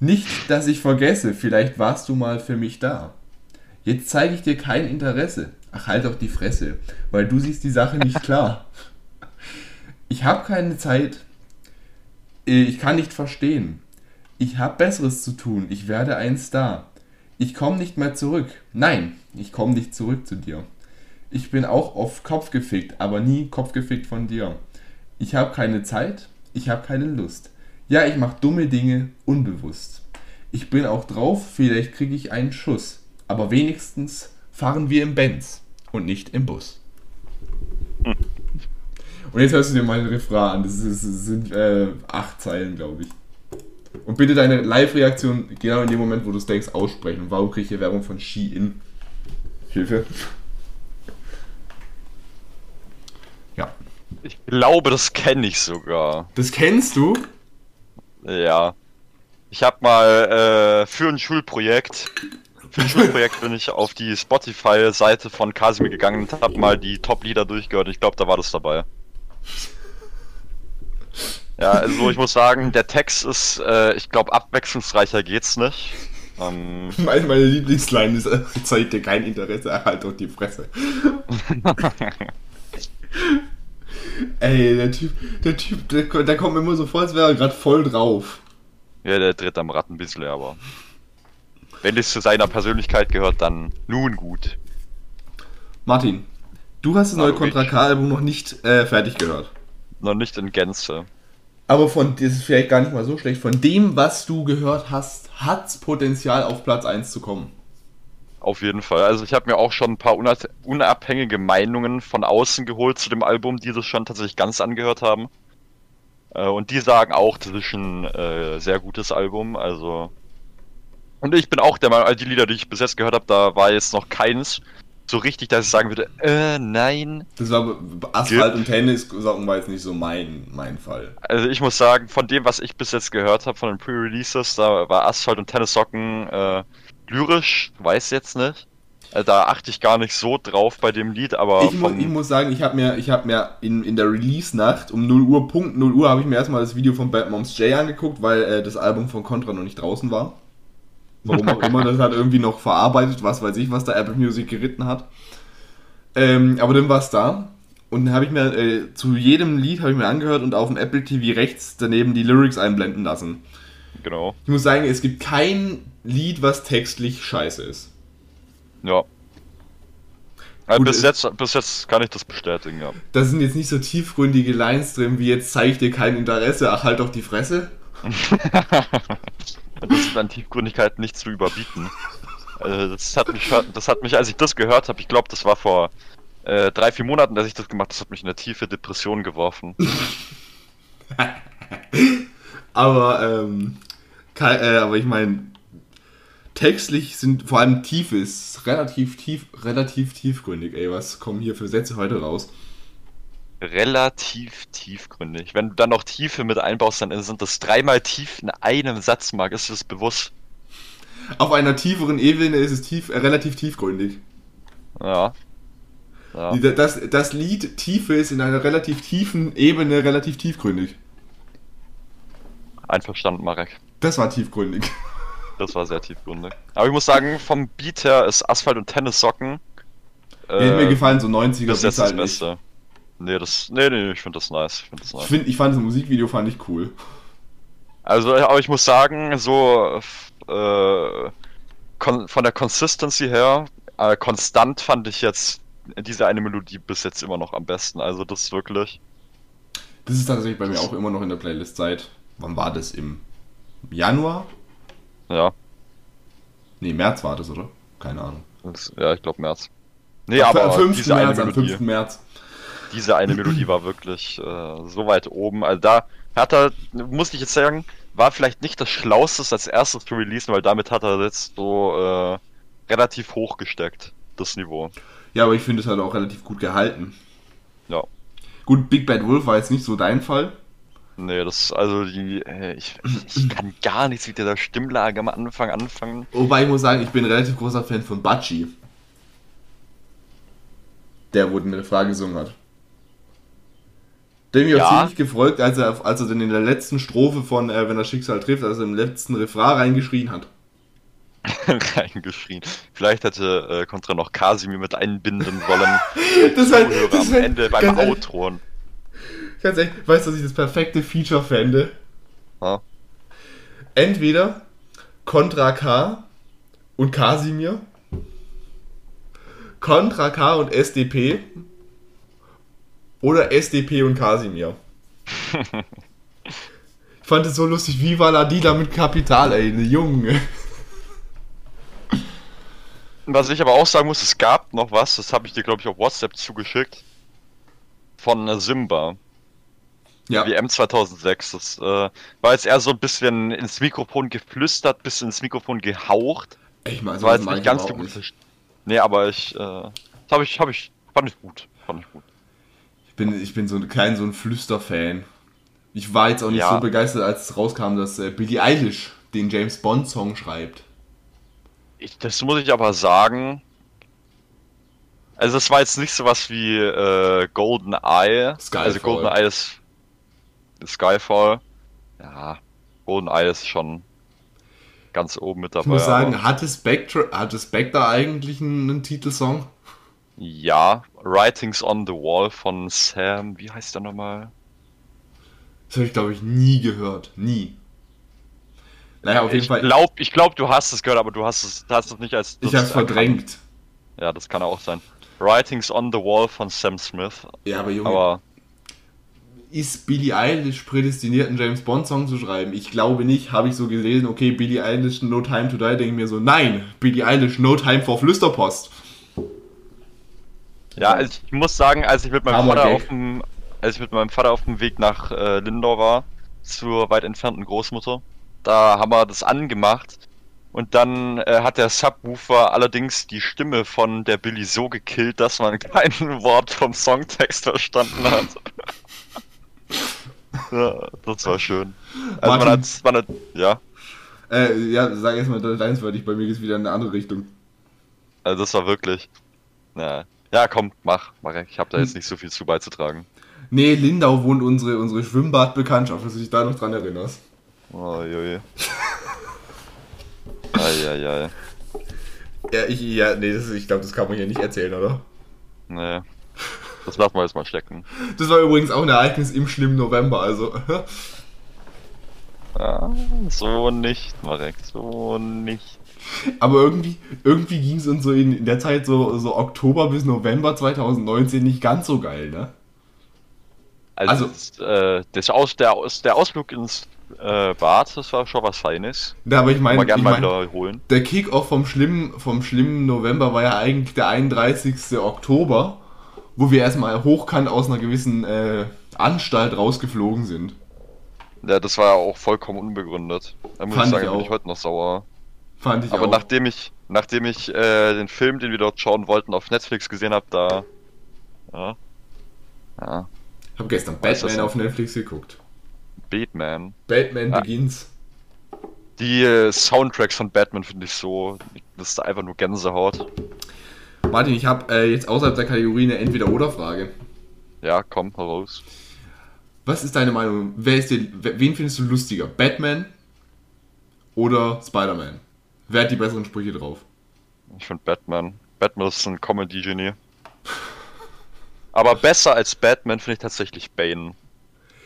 Nicht, dass ich vergesse, vielleicht warst du mal für mich da. Jetzt zeige ich dir kein Interesse. Ach, halt doch die Fresse, weil du siehst die Sache nicht klar. Ich habe keine Zeit. Äh, Ich kann nicht verstehen. Ich habe Besseres zu tun. Ich werde ein Star. Ich komme nicht mehr zurück. Nein, ich komme nicht zurück zu dir. Ich bin auch oft kopfgefickt, aber nie kopfgefickt von dir. Ich habe keine Zeit. Ich habe keine Lust. Ja, ich mache dumme Dinge unbewusst. Ich bin auch drauf, vielleicht kriege ich einen Schuss. Aber wenigstens fahren wir im Benz und nicht im Bus. Und jetzt hörst du dir mal den Refrain an. Das, ist, das sind äh, acht Zeilen, glaube ich. Und bitte deine Live-Reaktion genau in dem Moment, wo du es denkst, aussprechen. Und warum kriege ich hier Werbung von Shein? Hilfe. Ja. Ich glaube, das kenne ich sogar. Das kennst du? Ja. Ich habe mal äh, für ein Schulprojekt, für ein Schulprojekt bin ich auf die Spotify-Seite von Casimir gegangen und habe mal die Top-Lieder durchgehört. Ich glaube, da war das dabei. Ja, also ich muss sagen, der Text ist, äh, ich glaube, abwechslungsreicher geht's nicht. Ähm, Meine, meine Lieblingsline ist, äh, zeigt dir kein Interesse, erhalt doch die Fresse. Ey, der Typ, der Typ, der, der kommt mir immer so vor, als wäre er gerade voll drauf. ja, der tritt am Rad ein bisschen, aber wenn es zu seiner Persönlichkeit gehört, dann nun gut. Martin, du hast das neue Contra. K-Album noch nicht äh, fertig gehört. Noch nicht in Gänze. Aber von, das ist vielleicht gar nicht mal so schlecht, von dem, was du gehört hast, hat's Potenzial auf Platz 1 zu kommen. Auf jeden Fall. Also ich habe mir auch schon ein paar unab- unabhängige Meinungen von außen geholt zu dem Album, die das schon tatsächlich ganz angehört haben. Äh, und die sagen auch, das ist ein äh, sehr gutes Album. Also und ich bin auch der Meinung, all die Lieder, die ich bis jetzt gehört habe, da war jetzt noch keins, so richtig, dass ich sagen würde, äh, nein. Das war Asphalt und Tennissocken war jetzt nicht so mein, mein Fall. Also ich muss sagen, von dem, was ich bis jetzt gehört habe, von den Pre-Releases, da war Asphalt und Tennissocken äh, lyrisch, weiß jetzt nicht. Äh, da achte ich gar nicht so drauf bei dem Lied, aber Ich, mu ich muss sagen, ich habe mir, ich hab mir in, in der Release-Nacht um 0 Uhr, Punkt 0 Uhr, habe ich mir erstmal das Video von Bad Moms J angeguckt, weil äh, das Album von Contra noch nicht draußen war. Warum auch immer, das hat irgendwie noch verarbeitet, was weiß ich, was da Apple Music geritten hat. Ähm, aber dann war es da. Und dann habe ich mir äh, zu jedem Lied habe ich mir angehört und auf dem Apple TV rechts daneben die Lyrics einblenden lassen. genau. Ich muss sagen, es gibt kein Lied, was textlich scheiße ist. Ja. Also Gut, bis, ist- jetzt, bis jetzt kann ich das bestätigen, ja. Da sind jetzt nicht so tiefgründige Lines drin, wie jetzt zeige ich dir kein Interesse, ach halt doch die Fresse. Das ist an Tiefgründigkeit nicht zu überbieten. Also das hat mich, das hat mich, als ich das gehört habe, ich glaube, das war vor äh, drei, vier Monaten, dass ich das gemacht habe, das hat mich in eine tiefe Depression geworfen. Aber, ähm, kei- äh, aber ich meine, textlich sind vor allem Tiefe ist relativ tief, relativ tiefgründig. Ey, was kommen hier für Sätze heute raus? Relativ tiefgründig. Wenn du dann noch Tiefe mit einbaust, dann sind das dreimal tief in einem Satz, Marc. Ist das bewusst? Auf einer tieferen Ebene ist es tief, äh, relativ tiefgründig. Ja. ja. Das, das Lied Tiefe ist in einer relativ tiefen Ebene relativ tiefgründig. Einverstanden, Marek. Das war tiefgründig. Das war sehr tiefgründig. Aber ich muss sagen, vom Beat her ist Asphalt und Tennissocken. Mir hat mir äh, gefallen, so 90er Das ist jetzt das halt nicht. Nee, das. Nee, nee, ich finde das nice. Ich finde das Ich, nice. find, ich fand das Musikvideo fand ich cool. Also, aber ich muss sagen, so äh, von der Consistency her, äh, konstant fand ich jetzt diese eine Melodie bis jetzt immer noch am besten. Also das ist wirklich. Das ist tatsächlich bei mir auch immer noch in der Playlist seit. Wann war das? Im Januar? Ja, Nee, März war das, oder? Keine Ahnung. das, ja ich glaube März. Nee, Am aber 5. diese eine März, am Melodie. 5. März. Diese eine Melodie war wirklich äh, so weit oben. Also da hat er, muss ich jetzt sagen, war vielleicht nicht das Schlauste als erstes zu releasen, weil damit hat er jetzt so äh, relativ hoch gesteckt, das Niveau. Ja, aber ich finde es halt auch relativ gut gehalten. Ja. Gut, Big Bad Wolf war jetzt nicht so dein Fall. Nee, das also die, äh, ich, ich kann gar nichts mit dieser Stimmlage am Anfang anfangen. Wobei ich muss sagen, ich bin ein relativ großer Fan von Batschi. Der wurde mir eine Frage gesungen hat. Der hat mich auch Ja. ziemlich gefreut, als er, als er dann in der letzten Strophe von äh, Wenn das Schicksal trifft, als er im letzten Refrain reingeschrien hat. reingeschrien. Vielleicht hätte äh, Contra noch Casimir mit einbinden wollen. Das Zuhörer das am Ende beim Outron. Ganz ehrlich, weißt du, was ich das perfekte Feature fände? Ja. Entweder Contra K und Kasimir, Contra K und SDP oder SDP und Kasimir. Ich fand es so lustig, wie war Ladida mit Kapital, ey, ne Junge. Was ich aber auch sagen muss, es gab noch was, das habe ich dir, glaube ich, auf WhatsApp zugeschickt. Von äh, Simba. Ja, WM 2006. Das äh, war jetzt eher so ein bisschen ins Mikrofon geflüstert, bisschen ins Mikrofon gehaucht. ich meine, Das war jetzt nicht ich ganz so gut. Nee, aber ich, äh, das habe ich, habe ich, fand ich gut. Fand ich gut. Ich bin, ich bin so ein, kein so ein Flüster-Fan. Ich war jetzt auch nicht Ja. so begeistert, als es rauskam, dass äh, Billie Eilish den James Bond-Song schreibt. Ich, das muss ich aber sagen. Also es war jetzt nicht sowas wie äh, Golden Eye. Skyfall. Also Golden Eye ist Skyfall. Ja, Golden Eye ist schon ganz oben mit dabei. Ich muss sagen, hatte Spectre, hatte Spectre eigentlich einen Titelsong? ja, Writings on the Wall von Sam, wie heißt der nochmal? Das habe ich, glaube ich, nie gehört. Nie. Naja, auf jeden Ich Fall. glaube, ich glaub, du hast es gehört, aber du hast es, hast es nicht als. ich habe es verdrängt. Ja, das kann auch sein. Writings on the Wall von Sam Smith. Ja, aber Junge, Aber ist Billie Eilish prädestiniert, einen James Bond-Song zu schreiben? Ich glaube nicht. Habe ich so gelesen, okay, Billie Eilish, No Time to Die, denke mir so, nein, Billie Eilish, No Time for Flüsterpost. Ja, also ich muss sagen, als ich mit meinem Vater auf dem, als ich mit meinem Vater auf dem Weg nach äh, Lindau war, zur weit entfernten Großmutter, da haben wir das angemacht Und dann äh, hat der Subwoofer allerdings die Stimme von der Billy so gekillt, dass man kein Wort vom Songtext verstanden hat. ja, das war schön. Also man hat, man hat, ja, Äh, ja, sag erstmal deins wörtlich, bei mir geht's wieder in eine andere Richtung. also das war wirklich. Ja, ja komm, mach, mach. Ich habe da jetzt nicht so viel zu beizutragen. Nee, Lindau wohnt unsere, unsere Schwimmbadbekanntschaft, dass du dich da noch dran erinnerst. Oh, joje. Eieiei. Ja, ich, ja, nee, das, ich glaube, das kann man hier nicht erzählen, oder? Nee. Das lassen wir jetzt mal stecken. Das war übrigens auch ein Ereignis im schlimmen November, also. Ah, so nicht, Marek, so nicht. Aber irgendwie, irgendwie ging es uns so in, der Zeit so, so Oktober bis November 2019 nicht ganz so geil, ne? Also, Also- das, äh, das Aus, der, der Ausflug ins äh, Bad, das war schon was Feines. Ja, aber ich meine, ich mein, der Kick-Off vom schlimmen, vom schlimmen November war ja eigentlich der 31. Oktober, wo wir erstmal hochkant aus einer gewissen äh, Anstalt rausgeflogen sind. Ja, das war ja auch vollkommen unbegründet. Da muss Fand ich sagen, ich bin ich heute noch sauer. Fand ich Aber auch. nachdem ich, nachdem ich äh, den Film, den wir dort schauen wollten, auf Netflix gesehen habe, da. Ja. Ja. Ich habe gestern Batman auf Netflix geguckt. Batman. Batman Ah. Begins. Die äh, Soundtracks von Batman finde ich so. Das ist einfach nur Gänsehaut. Martin, ich habe äh, jetzt außerhalb der Kategorie eine Entweder-Oder-Frage. Ja, komm, heraus. Was ist deine Meinung? Wer ist dir, wen findest du lustiger? Batman oder Spider-Man? Wer hat die besseren Sprüche drauf? Ich finde Batman. Batman ist ein Comedy-Genie. Aber besser als Batman finde ich tatsächlich Bane.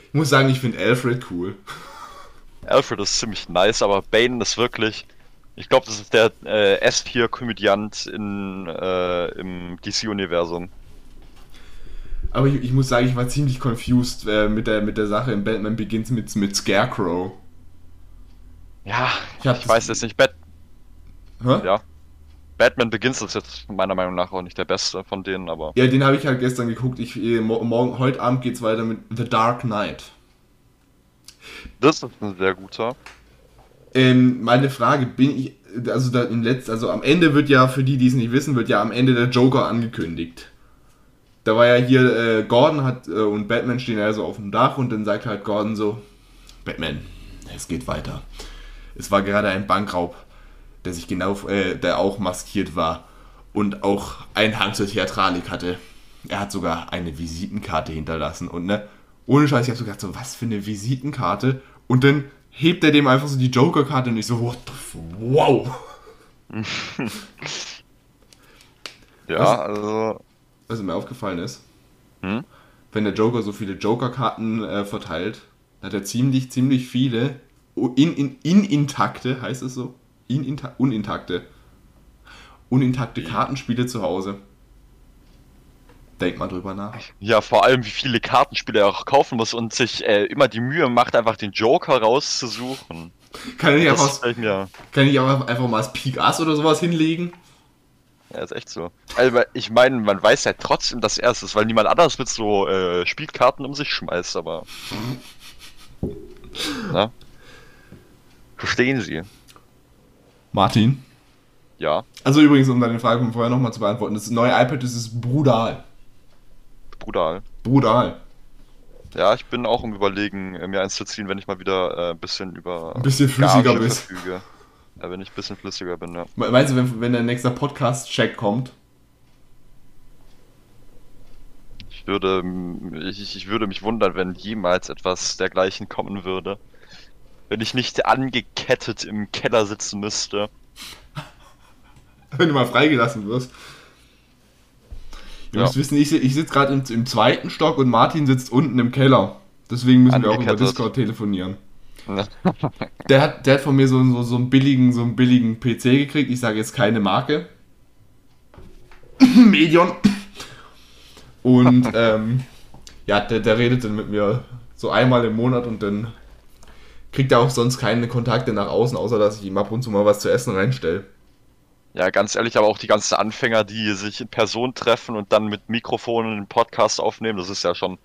Ich muss sagen, ich finde Alfred cool. Alfred ist ziemlich nice, aber Bane ist wirklich. Ich glaube, das ist der äh, S-Tier-Komödiant in, äh, im DC-Universum. Aber ich, ich muss sagen, ich war ziemlich confused äh, mit, der, mit der Sache in Batman Begins mit, mit Scarecrow. Ja, Ich ich, weiß jetzt nicht. Bat Hä? ja. Batman Begins ist jetzt meiner Meinung nach auch nicht der beste von denen, aber. Ja, den habe ich halt gestern geguckt. Ich, äh, mo- morgen, heute Abend geht's weiter mit The Dark Knight. Das ist ein sehr guter. Ähm, meine Frage, bin ich, also da im letzten, also am Ende wird ja, für die, die es nicht wissen, wird ja am Ende der Joker angekündigt. Da war ja hier, äh, Gordon hat äh, und Batman stehen ja so auf dem Dach und dann sagt halt Gordon so, Batman, es geht weiter. Es war gerade ein Bankraub, der sich genau, äh, der auch maskiert war und auch einen Hang zur Theatralik hatte. Er hat sogar eine Visitenkarte hinterlassen und ne, ohne Scheiß, ich hab so gedacht, so, was für eine Visitenkarte? Und dann hebt er dem einfach so die Joker-Karte und ich so, what the f wow. Ja, Was? also. Was mir aufgefallen ist, Hm? wenn der Joker so viele Joker-Karten äh, verteilt, hat er ziemlich, ziemlich viele in, in, in intakte, heißt es so? In, inta unintakte. Unintakte Kartenspiele zu Hause. Denk mal drüber nach. Ja, vor allem, wie viele Kartenspiele er auch kaufen muss und sich äh, immer die Mühe macht, einfach den Joker rauszusuchen. Kann Das einfach, ich mir. kann ich auch einfach mal das Pik Ass oder sowas hinlegen? Ja, ist echt so. Also, ich meine, man weiß ja trotzdem, dass er es ist, weil niemand anderes mit so äh, Spielkarten um sich schmeißt, aber. Na? Verstehen Sie? Martin? Ja, Also übrigens, um deine Frage von vorher nochmal zu beantworten, das neue iPad das ist brutal. brutal. Brutal. Ja, ich bin auch im Überlegen, äh, mir eins zu ziehen, wenn ich mal wieder äh, ein bisschen über Ein bisschen flüssiger bist. verfüge. Ja, wenn ich ein bisschen flüssiger bin, ja. Me- Meinst du, wenn, wenn der nächste Podcast-Check kommt? Ich würde, ich, ich würde mich wundern, wenn jemals etwas dergleichen kommen würde. Wenn ich nicht angekettet im Keller sitzen müsste. Wenn du mal freigelassen wirst. Ihr Ja. müsst wissen, ich, ich sitze gerade im, im zweiten Stock und Martin sitzt unten im Keller. Deswegen müssen wir auch über. Discord telefonieren. Der hat, der hat von mir so, so, so, einen billigen, so einen billigen PC gekriegt. Ich sage jetzt keine Marke. Medion. Und ähm, ja, der, der redet dann mit mir so einmal im Monat und dann kriegt er auch sonst keine Kontakte nach außen, außer dass ich ihm ab und zu mal was zu essen reinstelle. Ja, ganz ehrlich, aber auch die ganzen Anfänger, die sich in Person treffen und dann mit Mikrofonen einen Podcast aufnehmen, das ist ja schon,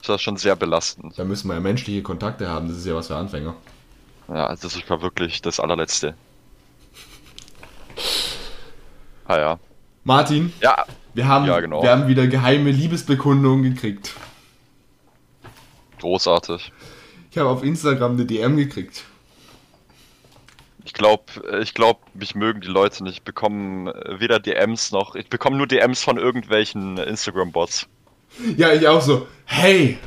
ist ja schon sehr belastend. Da müssen wir ja menschliche Kontakte haben, das ist ja was für Anfänger. Ja, also das ist ja wirklich das allerletzte. Ah ja. Martin, Ja, wir haben, Ja, genau. wir haben wieder geheime Liebesbekundungen gekriegt. großartig. Ich habe auf Instagram eine DM gekriegt. Ich glaube, ich glaub, mich mögen die Leute nicht. Ich bekomme äh, weder DMs noch. Ich bekomme nur DMs von irgendwelchen Instagram-Bots. Ja, ich auch so. Hey,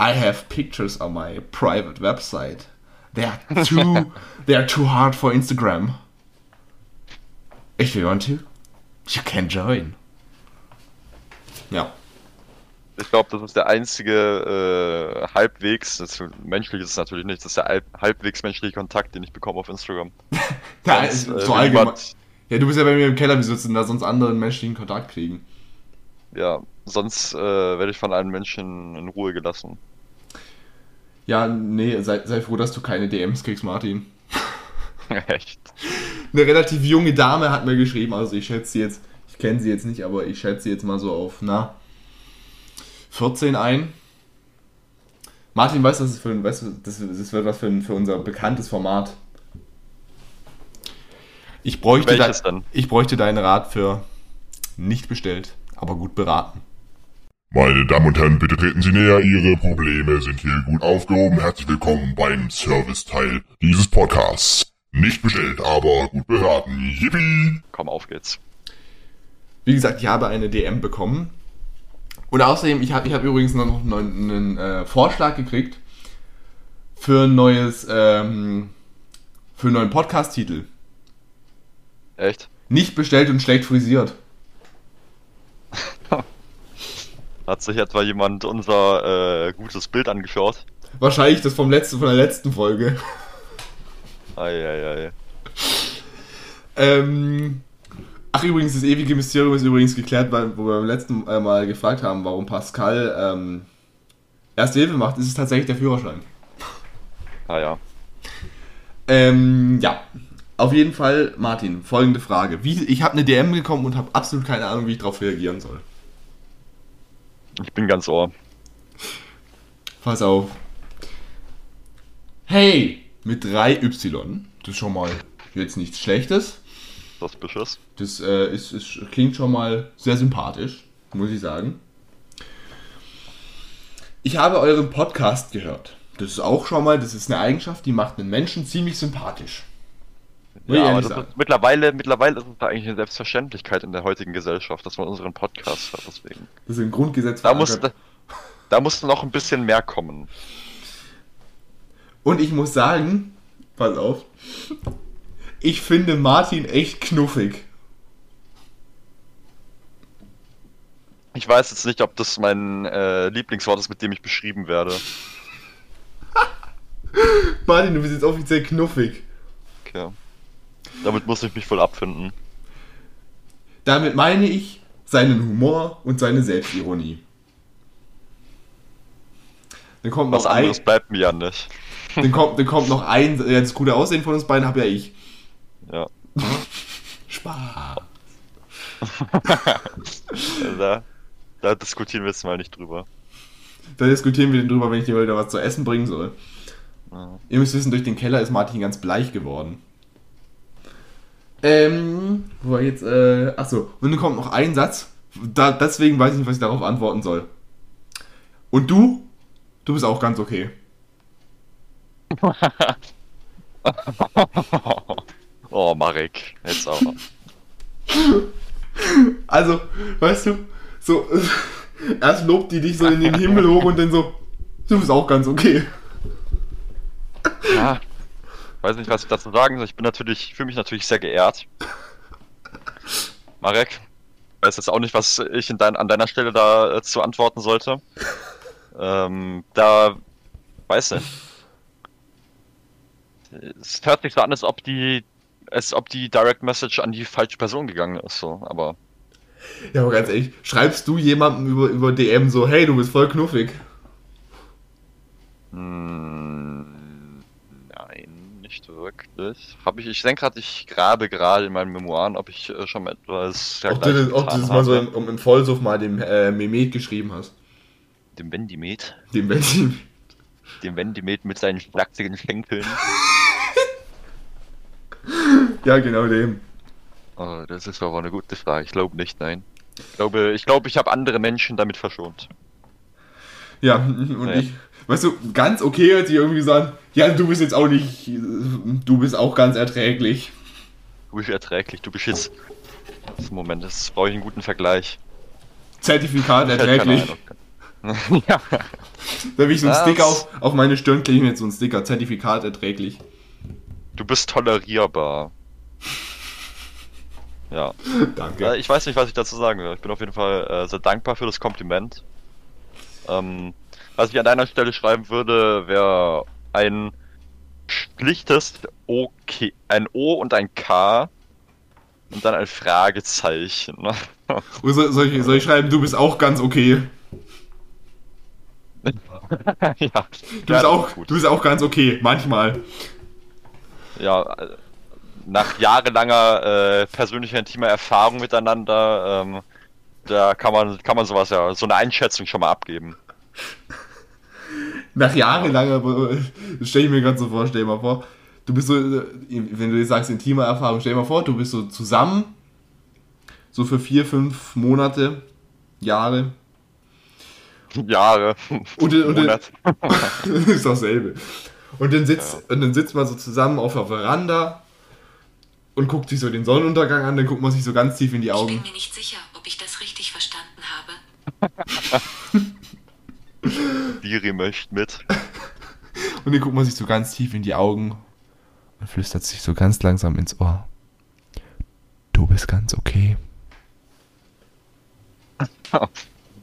I have pictures on my private website. They're too, they're too hard for Instagram. If you want to, you can join. Ja. Ich glaube, das ist der einzige äh, halbwegs, das, menschlich ist es natürlich nicht, das ist der halb, halbwegs menschliche Kontakt, den ich bekomme auf Instagram. ja Sonst, ist äh, so allgemein. Ja, du bist ja bei mir im Keller, wie sollst du denn da sonst anderen menschlichen Kontakt kriegen? Ja, sonst äh, werde ich von allen Menschen in Ruhe gelassen. Ja, nee, sei, sei froh, dass du keine DMs kriegst, Martin. Echt. Eine relativ junge Dame hat mir geschrieben, also ich schätze sie jetzt, ich kenne sie jetzt nicht, aber ich schätze sie jetzt mal so auf, na, 14 ein. Martin, weißt du, das ist für ein, weißt du, das, das wird was für, ein, für unser bekanntes Format. Ich bräuchte, Welches denn? ich bräuchte deinen Rat für nicht bestellt, aber gut beraten. Meine Damen und Herren, bitte treten Sie näher. Ihre Probleme sind hier gut aufgehoben. Herzlich willkommen beim Serviceteil dieses Podcasts. Nicht bestellt, aber gut beraten. Yippie! Komm, auf geht's. Wie gesagt, ich habe eine DM bekommen. Und außerdem, ich habe ich hab übrigens noch einen, einen äh, Vorschlag gekriegt für ein neues, ähm, für einen neuen Podcast-Titel. Echt? Nicht bestellt und schlecht frisiert. Hat sich etwa jemand unser äh, gutes Bild angeschaut? Wahrscheinlich das vom letzten, von der letzten Folge. Eieiei. Ähm, ach übrigens, das ewige Mysterium ist übrigens geklärt, weil, wo wir beim letzten äh, Mal gefragt haben, warum Pascal ähm, Erste Hilfe macht, ist es tatsächlich der Führerschein. Ah ja. Ähm, ja. Auf jeden Fall, Martin, folgende Frage. Wie, ich habe eine DM bekommen und habe absolut keine Ahnung, wie ich darauf reagieren soll. Ich bin ganz ohr. Pass auf. Hey! Mit 3Y. Das ist schon mal jetzt nichts Schlechtes. Das Beschiss. Das äh, ist, ist, klingt schon mal sehr sympathisch, muss ich sagen. Ich habe euren Podcast gehört. Das ist auch schon mal, das ist eine Eigenschaft, die macht einen Menschen ziemlich sympathisch. Will Ja, aber ist, mittlerweile, mittlerweile ist es da eigentlich eine Selbstverständlichkeit in der heutigen Gesellschaft, dass man unseren Podcast hört. Deswegen. Das ist im Grundgesetz Da muss, verankert. da muss noch ein bisschen mehr kommen. Und ich muss sagen, pass auf, ich finde Martin echt knuffig. Ich weiß jetzt nicht, ob das mein äh, Lieblingswort ist, mit dem ich beschrieben werde. Martin, du bist jetzt offiziell knuffig. Okay. Damit muss ich mich voll abfinden. Damit meine ich seinen Humor und seine Selbstironie. Dann kommt noch Was ein, anderes bleibt mir ja nicht. dann kommt, dann kommt noch ein, ja, das gute Aussehen von uns beiden habe ja ich. Ja. Spaß. Da, da diskutieren wir jetzt mal nicht drüber. Da diskutieren wir drüber, wenn ich dir wieder was zu essen bringen soll. Ja. Ihr müsst wissen, durch den Keller ist Martin ganz bleich geworden. Ähm, wo war jetzt, äh, achso, und dann kommt noch ein Satz. Da, deswegen weiß ich nicht, was ich darauf antworten soll. Und du? Du bist auch ganz okay. Oh, Marek, jetzt aber. Also, weißt du, so, erst lobt die dich so in den Himmel hoch und dann so, du bist auch ganz okay. Ja. Weiß nicht, was ich dazu sagen soll. Ich bin natürlich, ich fühle mich natürlich sehr geehrt. Marek, weiß jetzt auch nicht, was ich in dein, an deiner Stelle da äh, zu antworten sollte. Ähm, da weiß nicht. Es hört sich so an, als ob die, als ob die Direct Message an die falsche Person gegangen ist, so, aber Ja, aber ganz ehrlich, schreibst du jemandem über, über DM so, hey, du bist voll knuffig. Mm, Nein, nicht wirklich. Habe ich, ich denke gerade, ich grabe gerade in meinen Memoiren, ob ich äh, schon mal etwas Ob du, das, ob das mal so im, um, im Vollsuff mal dem äh, Mehmet geschrieben hast. Dem Vendimet. Dem Benjamin. Dem Vendimet mit seinen flachsigen Schenkeln. Ja, genau dem. Oh, das ist aber eine gute Frage. Ich glaube nicht, nein. Ich glaube, ich, glaube, ich habe andere Menschen damit verschont. Ja, und Ja. ich, weißt du, ganz okay, als die irgendwie sagen, ja, du bist jetzt auch nicht, du bist auch ganz erträglich. Du bist erträglich, du bist jetzt. Das Moment, das brauche ich einen guten Vergleich. Zertifikat erträglich. Ja. Da will ich so einen Was? Sticker auf, auf meine Stirn kleben, jetzt so einen Sticker, Zertifikat erträglich. Du bist tolerierbar. Ja. Danke. Äh, ich weiß nicht, was ich dazu sagen will. Ich bin auf jeden Fall äh, sehr dankbar für das Kompliment. Ähm, was ich an deiner Stelle schreiben würde, wäre ein schlichtes OK, ein O und ein K und dann ein Fragezeichen. Oder soll, ich, soll ich schreiben, du bist auch ganz okay? ja, Du bist, auch, du bist auch ganz okay, manchmal. Ja, nach jahrelanger äh, persönlicher intimer Erfahrung miteinander, ähm, da kann man, kann man sowas ja, so eine Einschätzung schon mal abgeben. Nach jahrelanger, das stelle ich mir gerade so vor, stell dir mal vor, du bist so, äh, wenn du jetzt sagst, intime Erfahrung, stell dir mal vor, du bist so zusammen, so für vier, fünf Monate, Jahre. Jahre. Und, und, Monat. ist dasselbe. Und dann, sitzt, und dann sitzt man so zusammen auf der Veranda und guckt sich so den Sonnenuntergang an, dann guckt man sich so ganz tief in die Ich bin Augen. mir nicht sicher, ob ich das richtig verstanden habe. Biri möchte mit. Und dann guckt man sich so ganz tief in die Augen und flüstert sich so ganz langsam ins Ohr. Du bist ganz okay.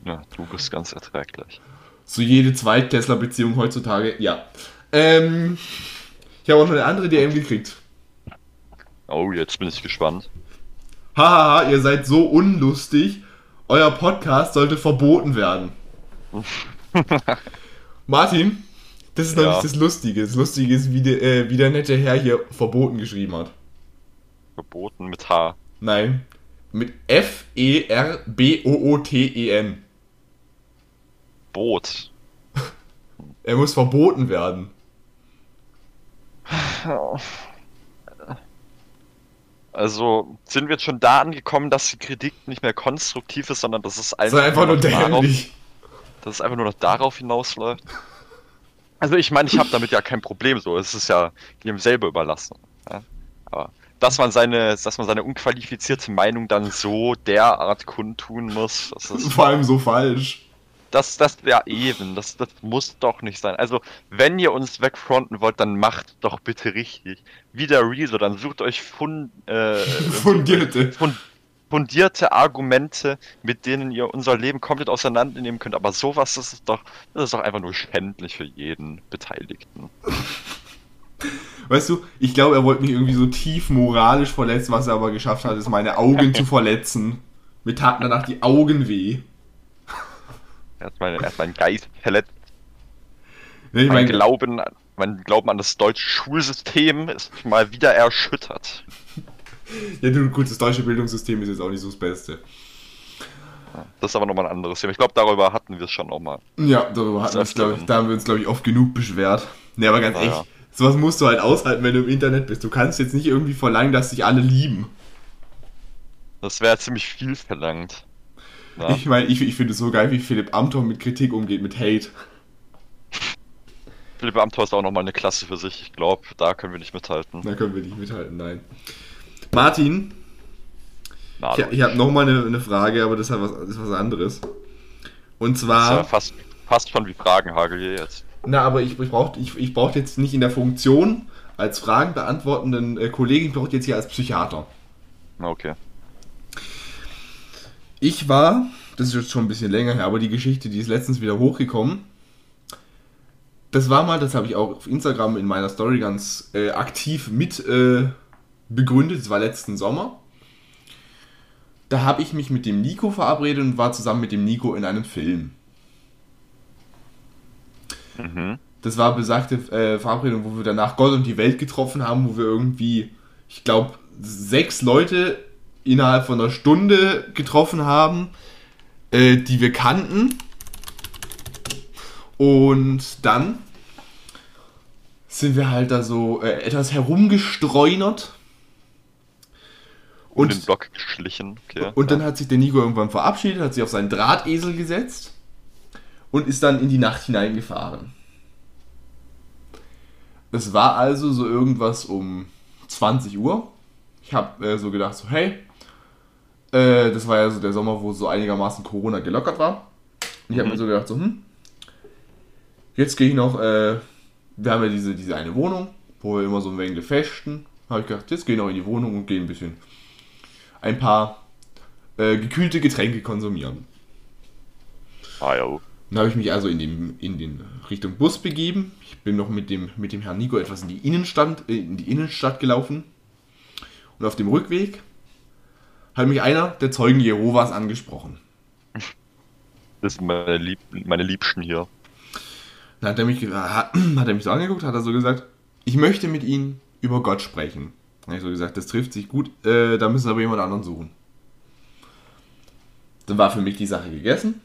Ja, du bist ganz erträglich. So jede Zweitklässler-Beziehung heutzutage, ja. Ähm, ich habe auch noch eine andere DM gekriegt. Oh, jetzt bin ich gespannt. Hahaha, ihr seid so unlustig. Euer Podcast sollte verboten werden. Martin, das ist noch Ja. nicht das Lustige. Das Lustige ist, wie der, äh, wie der nette Herr hier verboten geschrieben hat. Verboten mit H. Nein, mit F-E-R-B-O-O-T-E-N. Boot. Er muss verboten werden. Also sind wir jetzt schon da angekommen, dass die Kritik nicht mehr konstruktiv ist, sondern dass es einfach, ist einfach nur dämlich. dass es einfach nur noch darauf hinausläuft. Also ich meine, ich habe damit ja kein Problem so. Es ist ja jedem selber überlassen. Ja? Aber dass man seine, dass man seine unqualifizierte Meinung dann so derart kundtun muss, das ist Vor allem so falsch. Das, das, ja eben, das, das muss doch nicht sein. Also, wenn ihr uns wegfronten wollt, dann macht doch bitte richtig. Wieder Rezo, dann sucht euch fun, äh, Fundierte. fun, fundierte Argumente, mit denen ihr unser Leben komplett auseinandernehmen könnt. Aber sowas, das ist doch, das ist doch einfach nur schändlich für jeden Beteiligten. Weißt du, ich glaube, er wollte mich irgendwie so tief moralisch verletzen, was er aber geschafft hat, ist meine Augen zu verletzen. Mir taten danach die Augen weh. Er hat meinen, er hat meinen Geist verletzt. Ne, Ich Mein meine, Glauben, an- mein Glauben an das deutsche Schulsystem ist mal wieder erschüttert. ja, du, gut, das deutsche Bildungssystem ist jetzt auch nicht so das Beste. Das ist aber nochmal ein anderes Thema. Ich glaube, darüber hatten wir es schon nochmal. Ja, darüber hatten wir uns, öfteren. glaub ich, da haben wir uns, glaube ich, oft genug beschwert. Ne, aber ganz Ja, ehrlich, ja. sowas musst du halt aushalten, wenn du im Internet bist. Du kannst jetzt nicht irgendwie verlangen, dass dich alle lieben. Das wäre ziemlich viel verlangt. Ja. Ich meine, ich, ich finde es so geil, wie Philipp Amthor mit Kritik umgeht, mit Hate. Philipp Amthor ist auch nochmal eine Klasse für sich. Ich glaube, da können wir nicht mithalten. Da können wir nicht mithalten, nein. Martin, Na, ich, ich habe nochmal eine, eine Frage, aber das, hat was, das ist was anderes. Und das ist zwar... ja fast, fast schon wie Fragenhagel hier jetzt. Na, aber ich, ich brauche ich, ich brauch jetzt nicht in der Funktion als Fragen beantwortenden äh, Kollegen, ich brauche jetzt hier als Psychiater. Okay. Ich war, das ist jetzt schon ein bisschen länger her, aber die Geschichte, die ist letztens wieder hochgekommen. Das war mal, das habe ich auch auf Instagram in meiner Story ganz äh, aktiv mit äh, begründet. Das war letzten Sommer. Da habe ich mich mit dem Nico verabredet und war zusammen mit dem Nico in einem Film. Mhm. Das war besagte äh, Verabredung, wo wir danach Gott und die Welt getroffen haben, wo wir irgendwie, ich glaube, sechs Leute innerhalb von einer Stunde getroffen haben, äh, die wir kannten. Und dann sind wir halt da so äh, etwas herumgestreunert. Um Und- den Block geschlichen. Okay. Und dann ja. hat sich der Nico irgendwann verabschiedet, hat sich auf seinen Drahtesel gesetzt und ist dann in die Nacht hineingefahren. Es war also so irgendwas um 20 Uhr. Ich habe äh, so gedacht, so hey, äh, das war ja so der Sommer, wo so einigermaßen Corona gelockert war. Und ich habe mir so gedacht, so, hm, jetzt gehe ich noch, äh, wir haben ja diese, diese eine Wohnung, wo wir immer so ein wenig festen. Habe ich gedacht, jetzt gehe ich noch in die Wohnung und gehe ein bisschen ein paar äh, gekühlte Getränke konsumieren. Ah, ja. Dann habe ich mich also in, dem, in den Richtung Bus begeben. Ich bin noch mit dem, mit dem Herrn Nico etwas in die, Innenstadt, äh, in die Innenstadt gelaufen. Und auf dem Rückweg hat mich einer der Zeugen Jehovas angesprochen. Das sind meine, Lieb meine Liebsten hier. Dann hat er, mich, hat, er mich so angeguckt, hat er so gesagt, ich möchte mit Ihnen über Gott sprechen. Dann habe ich so gesagt, das trifft sich gut, äh, da müssen wir aber jemand anderen suchen. Dann war für mich die Sache gegessen.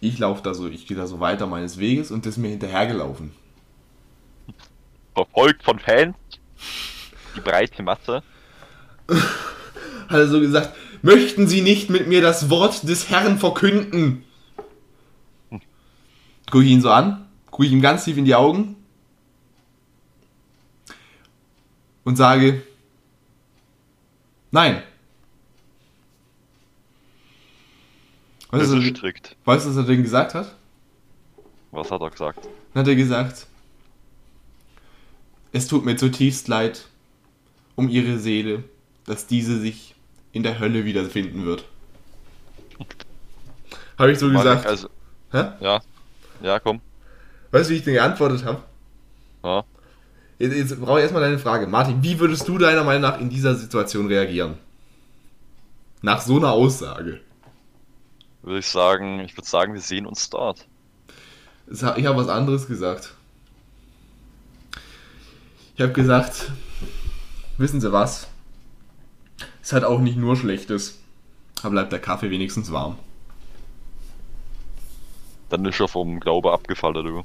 Ich laufe da so, ich gehe da so weiter meines Weges und das ist mir hinterhergelaufen. Verfolgt von Fans. Die breite Masse. Hat er so gesagt, möchten Sie nicht mit mir das Wort des Herrn verkünden? Gucke ich ihn so an, gucke ich ihm ganz tief in die Augen und sage, nein. Weißt ist du, strikt. weißt du, was er denn gesagt hat? Was hat er gesagt? Dann hat er gesagt, es tut mir zutiefst leid um ihre Seele, dass diese sich in der Hölle wiederfinden wird. Habe ich so gesagt. Also, Hä? ja. Ja, komm. Weißt du, wie ich denn geantwortet habe? Ja. Jetzt, jetzt brauche ich erstmal deine Frage. Martin, wie würdest du deiner Meinung nach in dieser Situation reagieren? Nach so einer Aussage. Würde ich sagen, ich würde sagen, wir sehen uns dort. Ich habe was anderes gesagt. Ich habe gesagt, wissen Sie was? Es hat auch nicht nur Schlechtes. Da bleibt der Kaffee wenigstens warm. Dann ist er vom Glaube abgefallen, du.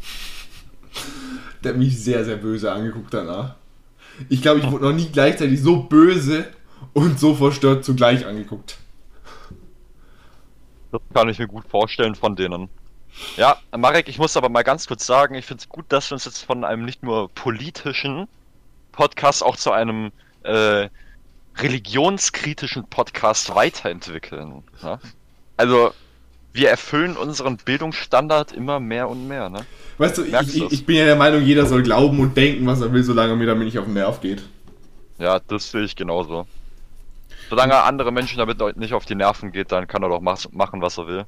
Der hat mich sehr, sehr böse angeguckt danach. Ich glaube, ich wurde noch nie gleichzeitig so böse und so verstört zugleich angeguckt. Das kann ich mir gut vorstellen von denen. Ja, Marek, ich muss aber mal ganz kurz sagen, ich finde es gut, dass wir uns jetzt von einem nicht nur politischen Podcast auch zu einem äh, religionskritischen Podcast weiterentwickeln. Ja? Also, wir erfüllen unseren Bildungsstandard immer mehr und mehr, ne? Weißt du, ich, ich, ich bin ja der Meinung, jeder soll glauben und denken, was er will, solange er mir damit nicht auf den Nerv geht. Ja, das sehe ich genauso. Solange andere Menschen damit nicht auf die Nerven geht, dann kann er doch mach- machen, was er will.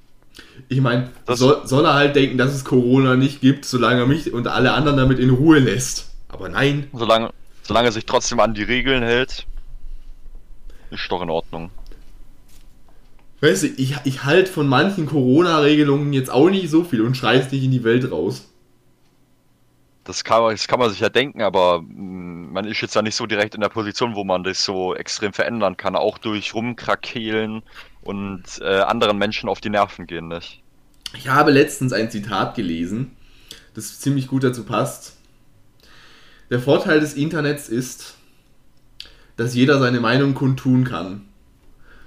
Ich meine, soll, soll er halt denken, dass es Corona nicht gibt, solange er mich und alle anderen damit in Ruhe lässt. Aber nein, Solange, solange er sich trotzdem an die Regeln hält, ist doch in Ordnung. weißt du, ich, ich halte von manchen Corona-Regelungen jetzt auch nicht so viel und schrei's nicht in die Welt raus. Das kann, man- das kann man sich ja denken, aber mh, man ist jetzt ja nicht so direkt in der Position, wo man das so extrem verändern kann. Auch durch Rumkrakehlen und äh, anderen Menschen auf die Nerven gehen, nicht? Ich habe letztens ein Zitat gelesen, das ziemlich gut dazu passt. Der Vorteil des Internets ist, dass jeder seine Meinung kundtun kann.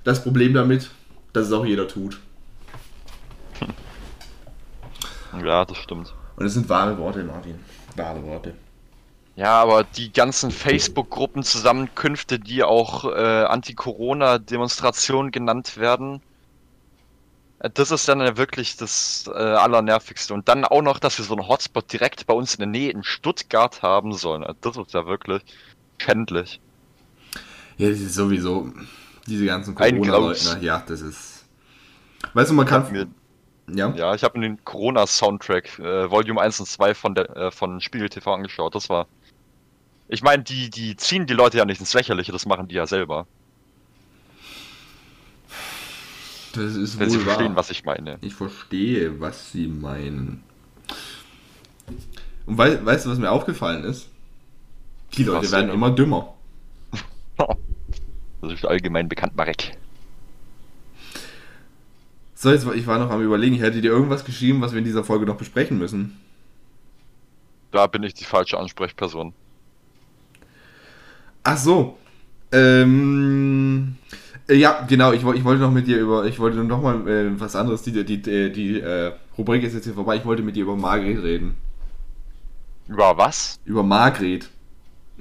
Das Problem damit, dass es auch jeder tut. Ja, das stimmt. Und es sind wahre Worte, Martin. Wahre Worte. Ja, aber die ganzen Facebook-Gruppenzusammenkünfte, die auch äh, Anti-Corona-Demonstrationen genannt werden, äh, das ist dann ja wirklich das äh, Allernervigste. Und dann auch noch, dass wir so einen Hotspot direkt bei uns in der Nähe in Stuttgart haben sollen. Äh, Das ist ja wirklich schändlich. Ja, das ist sowieso diese ganzen Corona-Leugner. Ja, das ist. Weißt du, man kann. Mir, Ja. ja, ich habe mir den Corona-Soundtrack äh, Volume 1 und 2 von, der, äh, von Spiegel TV angeschaut. Das war. Ich meine, die, die ziehen die Leute ja nicht ins Lächerliche, das machen die ja selber. Das ist Wenn sie wohl verstehen, wahr. was ich meine. Ich verstehe, was sie meinen. Und wei weißt du, was mir aufgefallen ist? Die Leute Was werden immer dümmer. Das ist allgemein bekannt, Marek. So, jetzt, war- ich war noch am überlegen, ich hätte dir irgendwas geschrieben, was wir in dieser Folge noch besprechen müssen. Da bin ich die falsche Ansprechperson. Ach so. Ähm, Äh, Ja, genau, ich, ich wollte noch mit dir über, ich wollte noch mal äh, was anderes, die, die, die, die äh, Rubrik ist jetzt hier vorbei, ich wollte mit dir über Margret reden. Über was? Über Margret.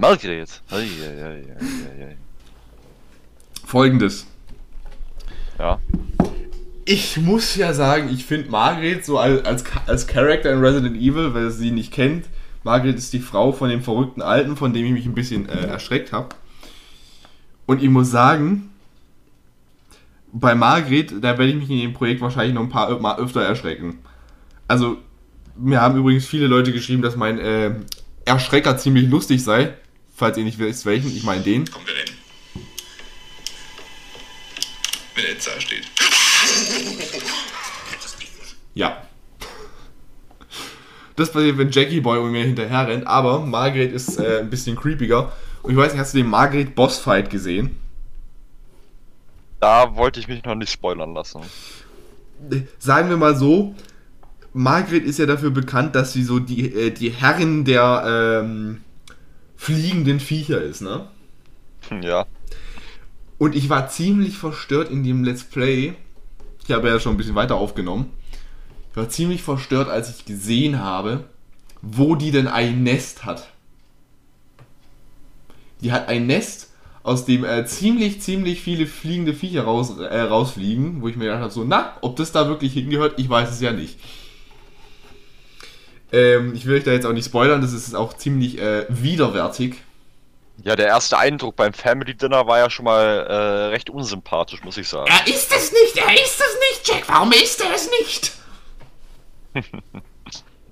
Margret. Ei, ei, ei. Folgendes. Ja. Ich muss ja sagen, ich finde Margret so als, als, als Charakter in Resident Evil, wer sie nicht kennt, Margret ist die Frau von dem verrückten Alten, von dem ich mich ein bisschen äh, erschreckt habe. Und ich muss sagen, bei Margret, da werde ich mich in dem Projekt wahrscheinlich noch ein paar Mal öfter erschrecken. Also, mir haben übrigens viele Leute geschrieben, dass mein äh, Erschrecker ziemlich lustig sei. Falls ihr nicht wisst, welchen, ich meine den. Kommt er denn? Wenn er jetzt da steht. Ja. Das passiert, wenn Jackie Boy mir hinterher rennt, aber Margaret ist äh, ein bisschen creepiger. Und ich weiß nicht, hast du den Margaret Bossfight gesehen? Da wollte ich mich noch nicht spoilern lassen. Sagen wir mal so, Margaret ist ja dafür bekannt, dass sie so die, äh, die Herrin der ähm, fliegenden Viecher ist, ne? Ja. Und ich war ziemlich verstört in dem Let's Play. Ich habe ja schon ein bisschen weiter aufgenommen. Ich war ziemlich verstört, als ich gesehen habe, wo die denn ein Nest hat. Die hat ein Nest, aus dem äh, ziemlich, ziemlich viele fliegende Viecher raus, äh, rausfliegen, wo ich mir gedacht habe, so, na, ob das da wirklich hingehört, ich weiß es ja nicht. Ähm, ich will euch da jetzt auch nicht spoilern, das ist auch ziemlich äh, widerwärtig. Ja, der erste Eindruck beim Family Dinner war ja schon mal äh, recht unsympathisch, muss ich sagen. Er ist es nicht, er ist es nicht, Jack. Warum ist er es nicht?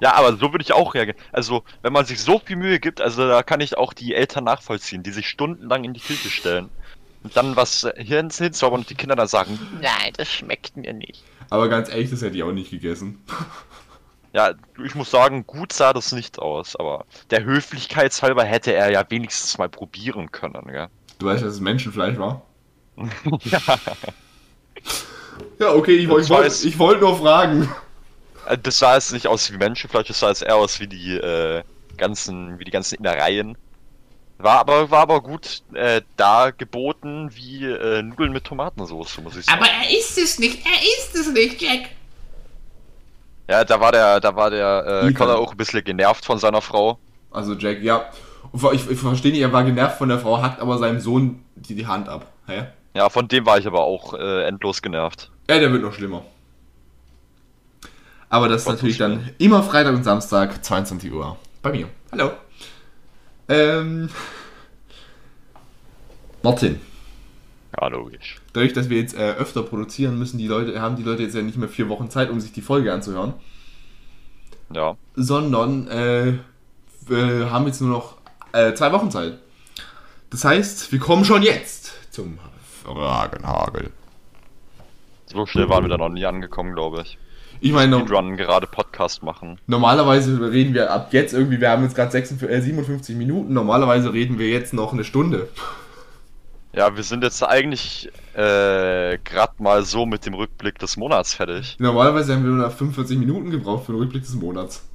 Ja, aber so würde ich auch reagieren. Also, wenn man sich so viel Mühe gibt, also da kann ich auch die Eltern nachvollziehen, die sich stundenlang in die Küche stellen und dann was äh, hier ins hinzaubern und die Kinder dann sagen, Nein, das schmeckt mir nicht. Aber ganz ehrlich, das hätte ich auch nicht gegessen. ja, ich muss sagen, gut sah das nicht aus, aber der Höflichkeitshalber hätte er ja wenigstens mal probieren können, gell? Du weißt, dass es Menschenfleisch war? ja. Ja, okay, ich, ich wollte weiß- ich wollte nur fragen. Äh, Das sah jetzt nicht aus wie Menschenfleisch, das sah jetzt eher aus wie die äh, ganzen, wie die ganzen Innereien. War aber, war aber gut äh, dargeboten wie äh, Nudeln mit Tomatensauce, muss ich sagen. Aber er ist es nicht, er ist es nicht, Jack. Ja, da war der, da war der äh. Connor auch ein bisschen genervt von seiner Frau. Also Jack, ja. Ich, ich verstehe nicht, er war genervt von der Frau, hackt aber seinem Sohn die, die Hand ab. Hä? Ja, von dem war ich aber auch äh, endlos genervt. Ja, der wird noch schlimmer. Aber das ist natürlich dann immer Freitag und Samstag, 22 Uhr. Bei mir. Hallo. Ähm. Martin. Ja, logisch. Dadurch, dass wir jetzt äh, öfter produzieren, müssen die Leute, haben die Leute jetzt ja nicht mehr vier Wochen Zeit, um sich die Folge anzuhören. Ja. sondern äh, wir haben jetzt nur noch äh, zwei Wochen Zeit. Das heißt, wir kommen schon jetzt zum Fragenhagel. So schnell waren wir da noch nie angekommen, glaube ich. Ich meine, Speedrun gerade Podcast machen. normalerweise reden wir ab jetzt irgendwie, wir haben jetzt gerade 56 äh, 57 Minuten, normalerweise reden wir jetzt noch eine Stunde. Ja, wir sind jetzt eigentlich äh, gerade mal so mit dem Rückblick des Monats fertig. Normalerweise haben wir nur noch 45 Minuten gebraucht für den Rückblick des Monats.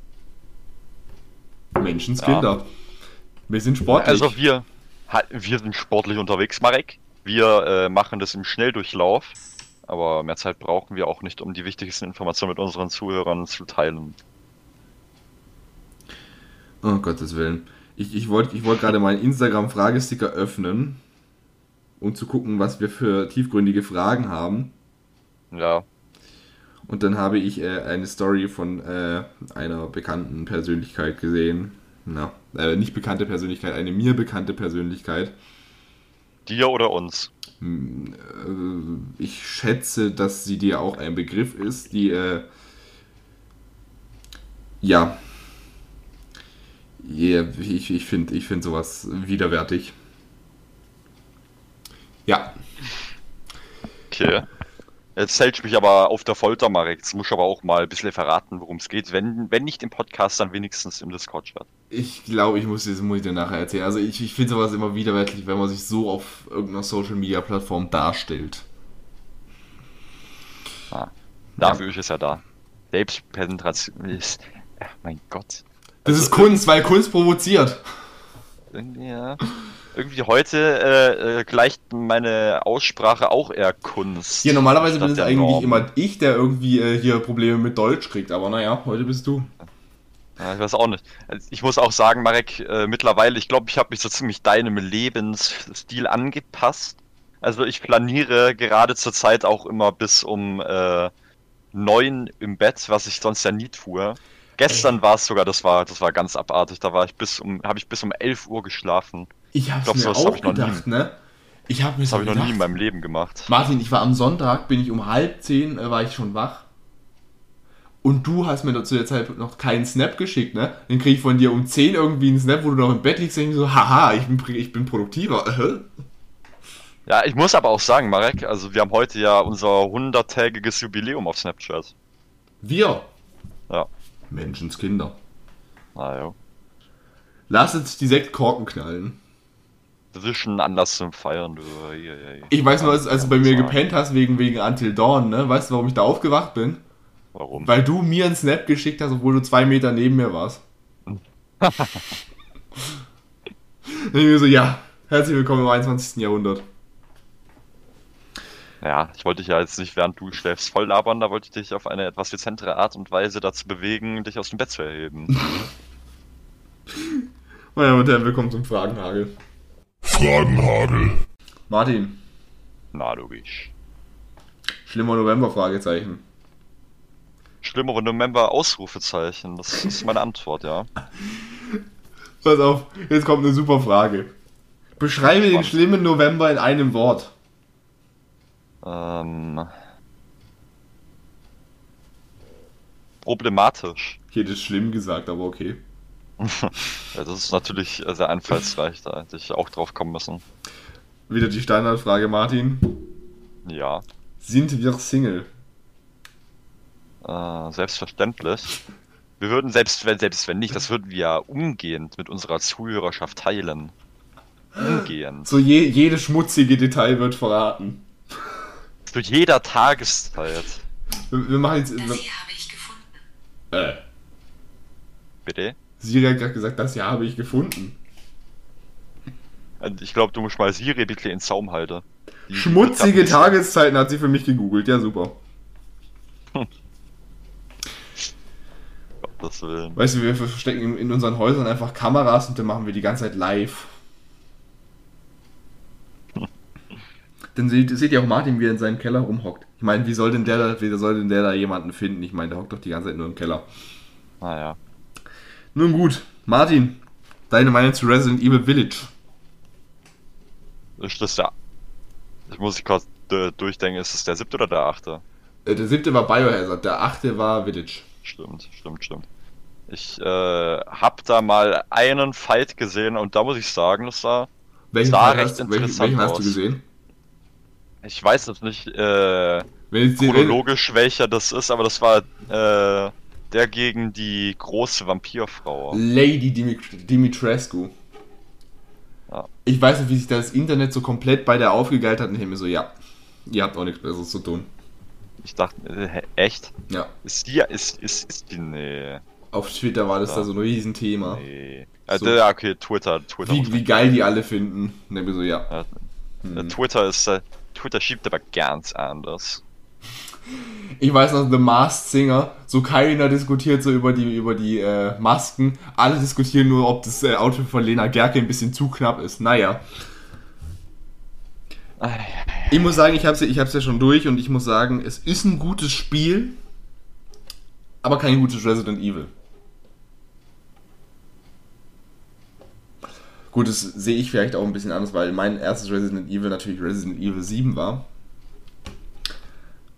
Menschenskinder. Wir sind sportlich. Also wir, wir sind sportlich unterwegs, Marek. Wir äh, machen das im Schnelldurchlauf. Aber mehr Zeit brauchen wir auch nicht, um die wichtigsten Informationen mit unseren Zuhörern zu teilen. Oh Gottes Willen. Ich, ich wollte ich wollt gerade meinen Instagram-Fragesticker öffnen, um zu gucken, was wir für tiefgründige Fragen haben. Ja, Und dann habe ich äh, eine Story von äh, einer bekannten Persönlichkeit gesehen. Na, äh, nicht bekannte Persönlichkeit, eine mir bekannte Persönlichkeit. dir oder uns. Hm, äh, ich schätze, dass sie dir auch ein Begriff ist, die, äh, ja. Yeah, ich ich finde ich find sowas widerwärtig. Ja, Okay. Jetzt hält ich mich aber auf der Folter, Marek. Jetzt muss ich aber auch mal ein bisschen verraten, worum es geht. Wenn, wenn nicht im Podcast, dann wenigstens im Discord-Chat. ich glaube, ich muss das muss ich dir nachher erzählen. Also ich, ich finde sowas immer widerwärtig, wenn man sich so auf irgendeiner Social Media Plattform darstellt. Dafür ist es ja da. Selbstpräsentation ist. Ach, mein Gott. Das ist Kunst, weil Kunst provoziert. Ja. Irgendwie heute äh, äh, gleicht meine Aussprache auch eher Kunst. Ja, normalerweise bin es eigentlich Norm. immer ich, der irgendwie äh, hier Probleme mit Deutsch kriegt. Aber naja, heute bist du. Ja, ich weiß auch nicht. Ich muss auch sagen, Marek, äh, mittlerweile, ich glaube, ich habe mich so ziemlich deinem Lebensstil angepasst. Also ich planiere gerade zur Zeit auch immer bis um äh, neun im Bett, was ich sonst ja nie tue. Gestern war es sogar, das war, das war ganz abartig. Da war ich bis um, habe ich bis um 11 Uhr geschlafen. Ich hab's glaub, mir auch hab gedacht, ne? Ich hab mir Das habe ich noch nie in meinem Leben gemacht. Martin, ich war am Sonntag, bin ich um halb zehn, äh, war ich schon wach. Und du hast mir zu der Zeit noch keinen Snap geschickt, ne? Dann krieg ich von dir um 10 irgendwie einen Snap, wo du noch im Bett liegst und ich so, haha, ich bin, ich bin produktiver. Ja, ich muss aber auch sagen, Marek, also wir haben heute ja unser 100-tägiges Jubiläum auf Snapchat. Wir. Ja. Menschenskinder. Na ja. Lass jetzt die Sektkorken knallen. Ein Anlass zum Feiern, du. Ich weiß nur, als, als du bei mir gepennt hast wegen, wegen Until Dawn, ne? Weißt du, warum ich da aufgewacht bin? Warum? Weil du mir einen Snap geschickt hast, obwohl du zwei Meter neben mir warst. Ich mir so, ja, herzlich willkommen im 21. Jahrhundert. Ja, ich wollte dich ja jetzt nicht, während du schläfst, voll labern, da wollte ich dich auf eine etwas dezentere Art und Weise dazu bewegen, dich aus dem Bett zu erheben. Meine Damen und Herren, willkommen zum Fragenhagel. Fragenhagel. Martin, Na, logisch. schlimmer November, Fragezeichen. Schlimmere November Ausrufezeichen, das ist meine Antwort, ja. Pass auf, jetzt kommt eine super Frage. Beschreibe den schlimmen November in einem Wort. Ähm. Problematisch. Ich hätte schlimm gesagt, aber okay. Ja, das ist natürlich sehr einfallsreich, da hätte ich auch drauf kommen müssen. Wieder die Standardfrage, Martin. Ja, Sind wir Single? äh, selbstverständlich. Wir würden, selbst wenn, selbst wenn nicht, das würden wir ja umgehend mit unserer Zuhörerschaft teilen. Umgehend. So je, jede schmutzige Detail wird verraten. Zu jeder Tageszeit. Wir, wir machen jetzt... Das hier habe ich gefunden. äh, Bitte? Siri hat gerade gesagt, das ja habe ich gefunden. Und Ich glaube, du musst mal Siri bitte in den Zaum halten. Die- Schmutzige Tageszeiten hat sie für mich gegoogelt. Ja, super. Gottes Willen. Weißt du, wir verstecken in, unseren Häusern einfach Kameras und dann machen wir die ganze Zeit live. Dann seht, seht ihr auch Martin, wie er in seinem Keller rumhockt. Ich meine, wie soll denn der da, wie soll denn der da jemanden finden? Ich meine, der hockt doch die ganze Zeit nur im Keller. Naja. Nun gut, Martin, deine Meinung zu Resident Evil Village. Ist das der. Ich muss ich kurz äh, durchdenken, ist es der siebte oder der achte? Äh, der siebte war Biohazard, der achte war Village. Stimmt, stimmt, stimmt. Ich äh, hab da mal einen Fight gesehen und da muss ich sagen, das war. Welchen, Sah Teil recht hast, welchen, interessant welchen hast du aus. gesehen? Ich weiß jetzt nicht äh, chronologisch welcher das ist, aber das war äh, der gegen die große Vampirfrau. Lady Dimit- Dimitrescu. Ja. Ich weiß nicht, wie sich das Internet so komplett bei der aufgegeilt hat und ich mir so, ja, ihr habt auch nichts Besseres zu tun. Ich dachte, äh, echt? Ja, Ist die, ist, ist, ist die, nee, auf Twitter war das Ja. da so ein Riesenthema. nee. Also, So. ja, okay, Twitter, Twitter. Wie, wie geil die alle finden. Und ich mir so, ja. Ja, Hm. Twitter ist, äh, Twitter schiebt aber ganz anders. Ich weiß noch, The Masked Singer, so keiner diskutiert so über die, über die äh, Masken. Alle diskutieren nur, ob das äh, Outfit von Lena Gerke ein bisschen zu knapp ist. Naja. Ich muss sagen, ich hab's, ja- ich hab's ja schon durch und ich muss sagen, es ist ein gutes Spiel, aber kein gutes Resident Evil. Gut, das sehe ich vielleicht auch ein bisschen anders, weil mein erstes Resident Evil natürlich Resident Evil 7 war.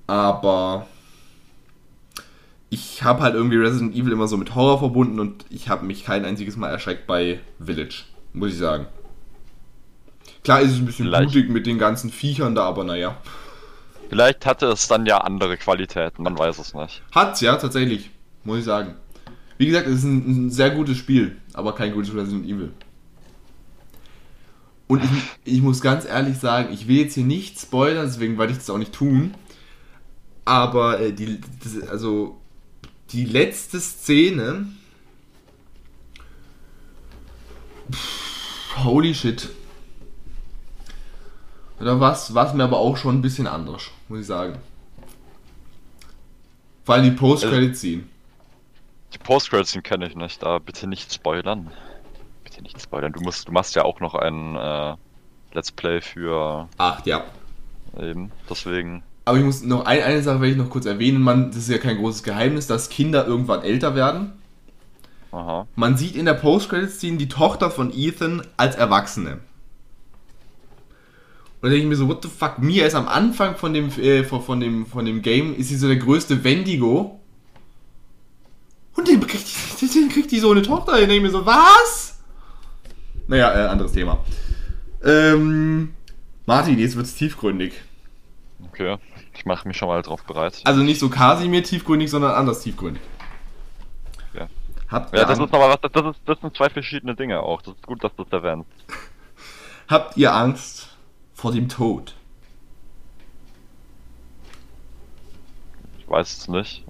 Aber ich habe halt irgendwie Resident Evil immer so mit Horror verbunden und ich habe mich kein einziges Mal erschreckt bei Village, muss ich sagen. Klar ist es ein bisschen Vielleicht. blutig mit den ganzen Viechern da, aber naja. Vielleicht hatte es dann ja andere Qualitäten, man weiß es nicht. Hat's ja, tatsächlich, muss ich sagen. Wie gesagt, es ist ein, ein sehr gutes Spiel, aber kein gutes Resident Evil. Und ich, ich muss ganz ehrlich sagen, ich will jetzt hier nicht spoilern, deswegen werde ich das auch nicht tun. Aber äh, die, das, also die letzte Szene. Pff, holy shit. Da war es mir aber auch schon ein bisschen anders, muss ich sagen. Vor allem die Post-Credit-Scene. Die Post-Credits kenne ich nicht, da bitte nicht spoilern. Bitte nicht spoilern. Du musst, du machst ja auch noch ein äh, Let's Play für Ach ja. eben. Deswegen. Aber ich muss noch ein, eine Sache will ich noch kurz erwähnen. Man, das ist ja kein großes Geheimnis, dass Kinder irgendwann älter werden. Aha. Man sieht in der Post-Credit-Scene die Tochter von Ethan als Erwachsene. Und da denke ich mir so, what the fuck, Mia ist am Anfang von dem, äh, von, von, dem, von dem Game, ist sie so der größte Wendigo. Und den kriegt, die, den kriegt die so eine Tochter. Da denke ich mir so, was? Naja, äh, anderes Thema. Ähm, Martin, jetzt wird's tiefgründig. Okay. Ich mache mich schon mal drauf bereit. Also nicht so Kasimir tiefgründig, sondern anders tiefgründig. Ja. Habt Ja, das ist nochmal was, das, ist, das sind zwei verschiedene Dinge auch. Das ist gut, dass du es erwähnst. habt ihr Angst vor dem Tod? Ich weiß es nicht.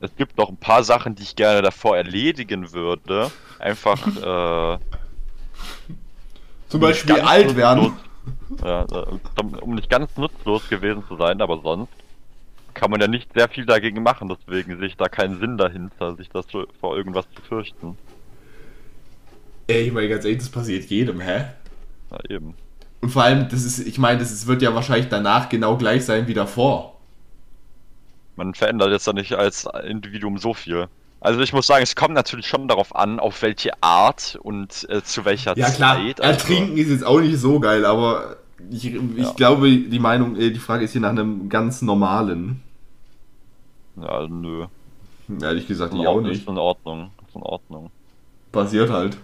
Es gibt noch ein paar Sachen, die ich gerne davor erledigen würde. Einfach, äh, Zum um Beispiel alt werden. Ja, äh, um- nicht ganz nutzlos gewesen zu sein, aber sonst kann man ja nicht sehr viel dagegen machen, deswegen sehe ich da keinen Sinn dahinter, sich das vor irgendwas zu fürchten. Ey, ich meine ganz ehrlich, das passiert jedem, hä? Ja, eben. Und vor allem, das ist, ich meine, das ist, wird ja wahrscheinlich danach genau gleich sein wie davor. Man verändert jetzt ja nicht als Individuum so viel. Also ich muss sagen, es kommt natürlich schon darauf an, auf welche Art und äh, zu welcher Ja klar, Zeit. also ertrinken ist jetzt auch nicht so geil, aber ich, ich Ja. glaube, die Meinung, äh, die Frage ist hier nach einem ganz normalen. Ja, nö. Ehrlich gesagt, ich auch nicht. Ist in Ordnung. Ist in Ordnung. Passiert halt.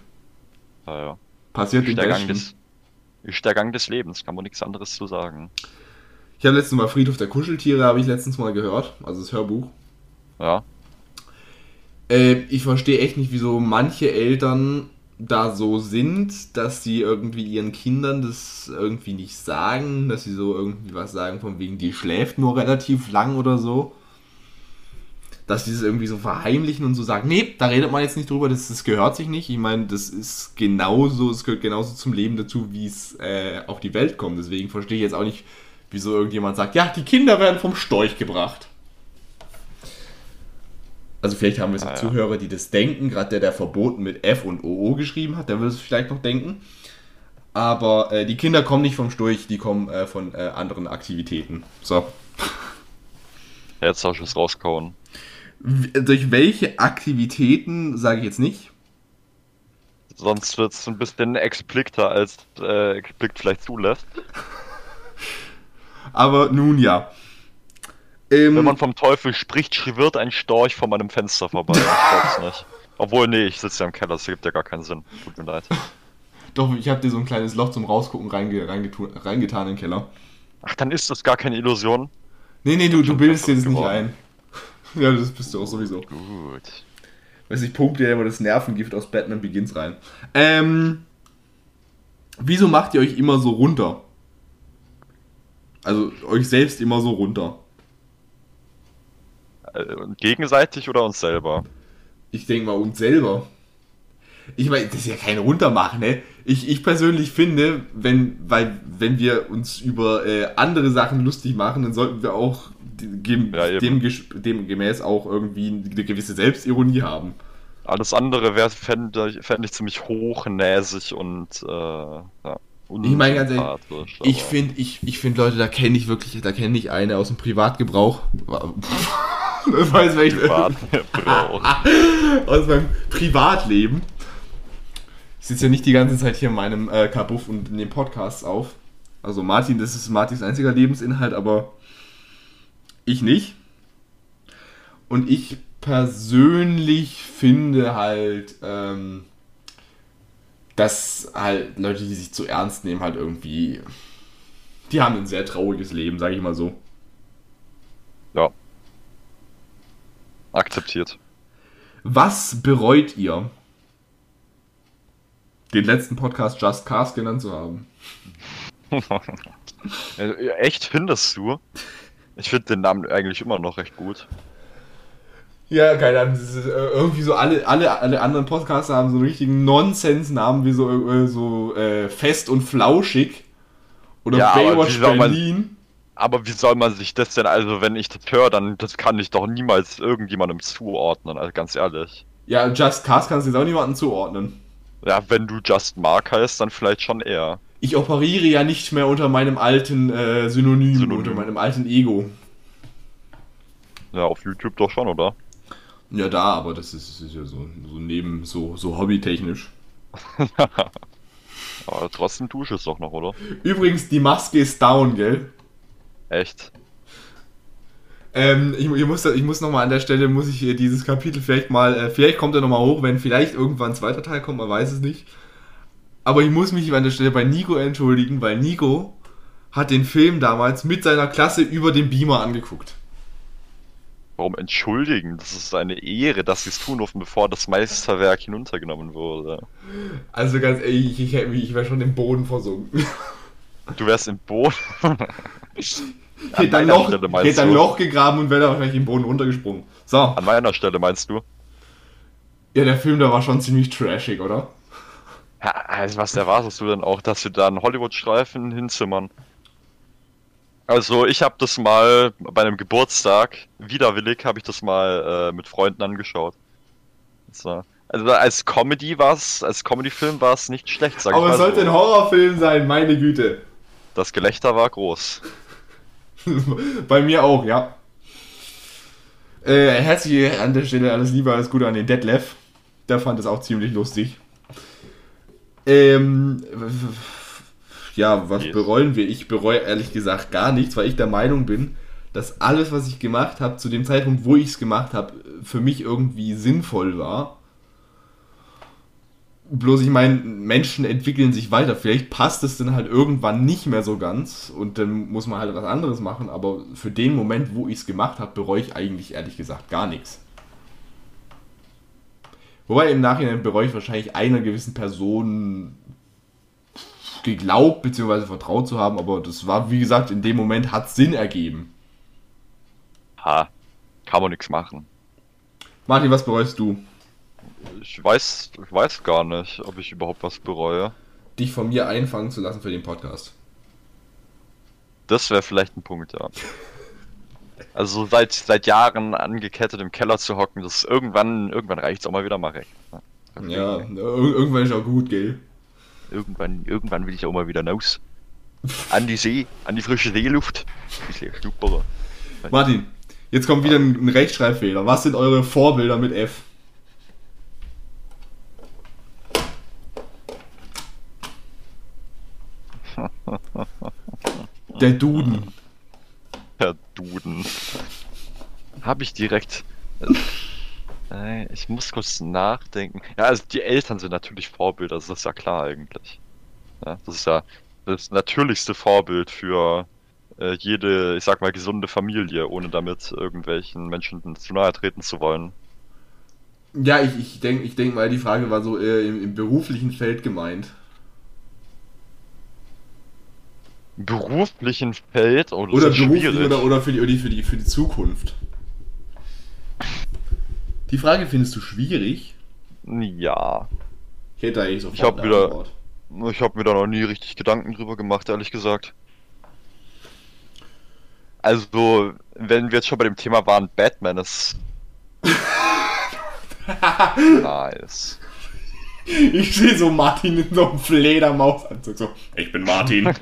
Ja, ja. Passiert Ist der, Gang des, ist der Gang des Lebens, kann man nichts anderes zu sagen. Ich habe letztens mal Friedhof der Kuscheltiere, habe ich letztens mal gehört, also das Hörbuch. Ja. Äh, ich verstehe echt nicht, wieso manche Eltern da so sind, dass sie irgendwie ihren Kindern das irgendwie nicht sagen, dass sie so irgendwie was sagen von wegen, die schläft nur relativ lang oder so. Dass die das irgendwie so verheimlichen und so sagen, nee, da redet man jetzt nicht drüber, das, das gehört sich nicht. Ich meine, das ist genauso, es gehört genauso zum Leben dazu, wie es äh, auf die Welt kommt. Deswegen verstehe ich jetzt auch nicht, wieso irgendjemand sagt, ja, die Kinder werden vom Storch gebracht. Also vielleicht haben wir so Ah, ja. Zuhörer, die das denken, gerade der, der verboten mit F und OO geschrieben hat, der will es vielleicht noch denken. Aber äh, die Kinder kommen nicht vom Storch, die kommen äh, von äh, anderen Aktivitäten. So. Jetzt soll ich es rauskauen. W durch welche Aktivitäten, sage ich jetzt nicht. Sonst wird es ein bisschen expliziter, als äh, explikt vielleicht zulässt. Aber nun ja. Ähm, Wenn man vom Teufel spricht, schwirrt ein Storch vor meinem Fenster vorbei. Ich glaub's nicht. Obwohl, nee, ich sitze ja im Keller, das gibt ja gar keinen Sinn. Tut mir leid. doch, ich habe dir so ein kleines Loch zum Rausgucken reinge reingetan in den Keller. Ach, dann ist das gar keine Illusion. Nee, nee, du, du bildest dir das nicht ein. Ja, das bist du auch sowieso. Gut. Weiß ich, pumpt dir immer das Nervengift aus Batman Begins rein. Ähm, wieso macht ihr euch immer so runter? Also euch selbst immer so runter. Äh, gegenseitig oder uns selber? Ich denke mal uns selber. Ich meine, das ist ja kein Runtermachen, ne? Ich, ich persönlich finde, wenn, weil, wenn wir uns über äh, andere Sachen lustig machen, dann sollten wir auch gem, Ja, dem, demgemäß auch irgendwie eine gewisse Selbstironie haben. Alles andere wäre fände ich, fänd ich ziemlich hochnäsig und äh, ja, Ich meine ganz ehrlich, Ich finde, ich, ich find Leute, da kenne ich wirklich, da kenne ich eine aus dem Privatgebrauch. Weiß welche. Privatgebrauch. Aus meinem Privatleben. Ich sitze ja nicht die ganze Zeit hier in meinem äh, Kabuff und in den Podcasts auf. Also Martin, das ist Martins einziger Lebensinhalt, aber ich nicht. Und ich persönlich finde halt, ähm, dass halt Leute, die sich zu ernst nehmen, halt irgendwie, die haben ein sehr trauriges Leben, sage ich mal so. Akzeptiert. Was bereut ihr? Den letzten Podcast Just Cars genannt zu haben. Äh, Echt findest du? Ich finde den Namen eigentlich immer noch recht gut. Ja, keine Ahnung, äh, irgendwie so alle, alle, alle anderen Podcaster haben so einen richtigen Nonsens-Namen wie so, äh, so äh, fest und flauschig. Oder Ja, Baywatch Berlin. Aber wie soll man sich das denn, also wenn ich das höre, dann das kann ich doch niemals irgendjemandem zuordnen, also ganz ehrlich. Ja, Just Cast kannst du jetzt auch niemandem zuordnen. Ja, wenn du Just Mark heißt, dann vielleicht schon eher. Ich operiere ja nicht mehr unter meinem alten äh, Synonym, Synonym. unter meinem alten Ego. Ja, auf YouTube doch schon, oder? Ja, da, aber das ist, ist ja so, so neben, so, so hobbytechnisch. Aber trotzdem tue ich es doch noch, oder? Übrigens, die Maske ist down, gell? Echt? Ähm, ich, ich muss, ich muss nochmal an der Stelle, muss ich hier dieses Kapitel vielleicht mal, äh, vielleicht kommt er nochmal hoch, wenn vielleicht irgendwann ein zweiter Teil kommt, man weiß es nicht. Aber ich muss mich an der Stelle bei Nico entschuldigen, weil Nico hat den Film damals mit seiner Klasse über den Beamer angeguckt. Warum entschuldigen? Das ist eine Ehre, dass sie es tun durften, bevor das Meisterwerk hinuntergenommen wurde. Also ganz ehrlich, ich, ich, ich wäre schon im Boden versunken. Du wärst im Boot. Ich hätte ein Loch, ein Loch gegraben und wäre da wahrscheinlich im Boden runtergesprungen. So, An meiner Stelle meinst du? ja, der Film, der war schon ziemlich trashig, oder? Ja, also was erwartest du denn auch, dass wir da einen Hollywood-Streifen hinzimmern? Also ich habe das mal bei einem Geburtstag, widerwillig, habe ich das mal äh, mit Freunden angeschaut. So. Also als Comedy war es, als Comedy-Film war es nicht schlecht, sag Aber ich es mal sollte so. ein Horrorfilm sein, meine Güte. Das Gelächter war groß. Bei mir auch, ja. Äh, herzlich an der Stelle alles Liebe, alles Gute an den Detlef. Der fand es auch ziemlich lustig. Ähm, ja, was Yes. bereuen wir? Ich bereue ehrlich gesagt gar nichts, weil ich der Meinung bin, dass alles, was ich gemacht habe, zu dem Zeitpunkt, wo ich es gemacht habe, für mich irgendwie sinnvoll war. Bloß ich meine, Menschen entwickeln sich weiter. Vielleicht passt es dann halt irgendwann nicht mehr so ganz und dann muss man halt was anderes machen. Aber für den Moment, wo ich es gemacht habe, bereue ich eigentlich ehrlich gesagt gar nichts. Wobei im Nachhinein bereue ich wahrscheinlich einer gewissen Person geglaubt bzw. vertraut zu haben, aber das war, wie gesagt, in dem Moment hat Sinn ergeben. Ha, kann man nichts machen. Martin, was bereust du? Ich weiß, ich weiß gar nicht, ob ich überhaupt was bereue. Dich von mir einfangen zu lassen für den Podcast. Das wäre vielleicht ein Punkt, ja. Also seit seit Jahren angekettet im Keller zu hocken, das irgendwann irgendwann reicht's auch mal wieder mal weg. Ja, ir irgendwann ist auch gut, gell? Irgendwann irgendwann will ich auch mal wieder raus. An die See, an die frische Seeluft. Bisschen super. Martin, jetzt kommt wieder ein ein Rechtschreibfehler. Was sind eure Vorbilder mit F? Der Duden. Herr Duden. Habe ich direkt. Äh, ich muss kurz nachdenken. Ja, also die Eltern sind natürlich Vorbilder, das ist ja klar eigentlich. Ja, das ist ja das natürlichste Vorbild für äh, jede, ich sag mal, gesunde Familie, ohne damit irgendwelchen Menschen zu nahe treten zu wollen. Ja, ich, ich denke ich denk mal, die Frage war so äh, im, im beruflichen Feld gemeint. Im beruflichen Feld, oh, Oder beruflich schwierig. oder, oder für, die, oder für, die, für die Zukunft. Die Frage findest du schwierig? Ja, Ich hätte eigentlich sofort Ich hab wieder- Antwort. ich habe mir da noch nie richtig Gedanken drüber gemacht, ehrlich gesagt. Also, wenn wir jetzt schon bei dem Thema waren, Batman ist. nice. Ich sehe so Martin in so einem Fledermausanzug. So, ich bin Martin.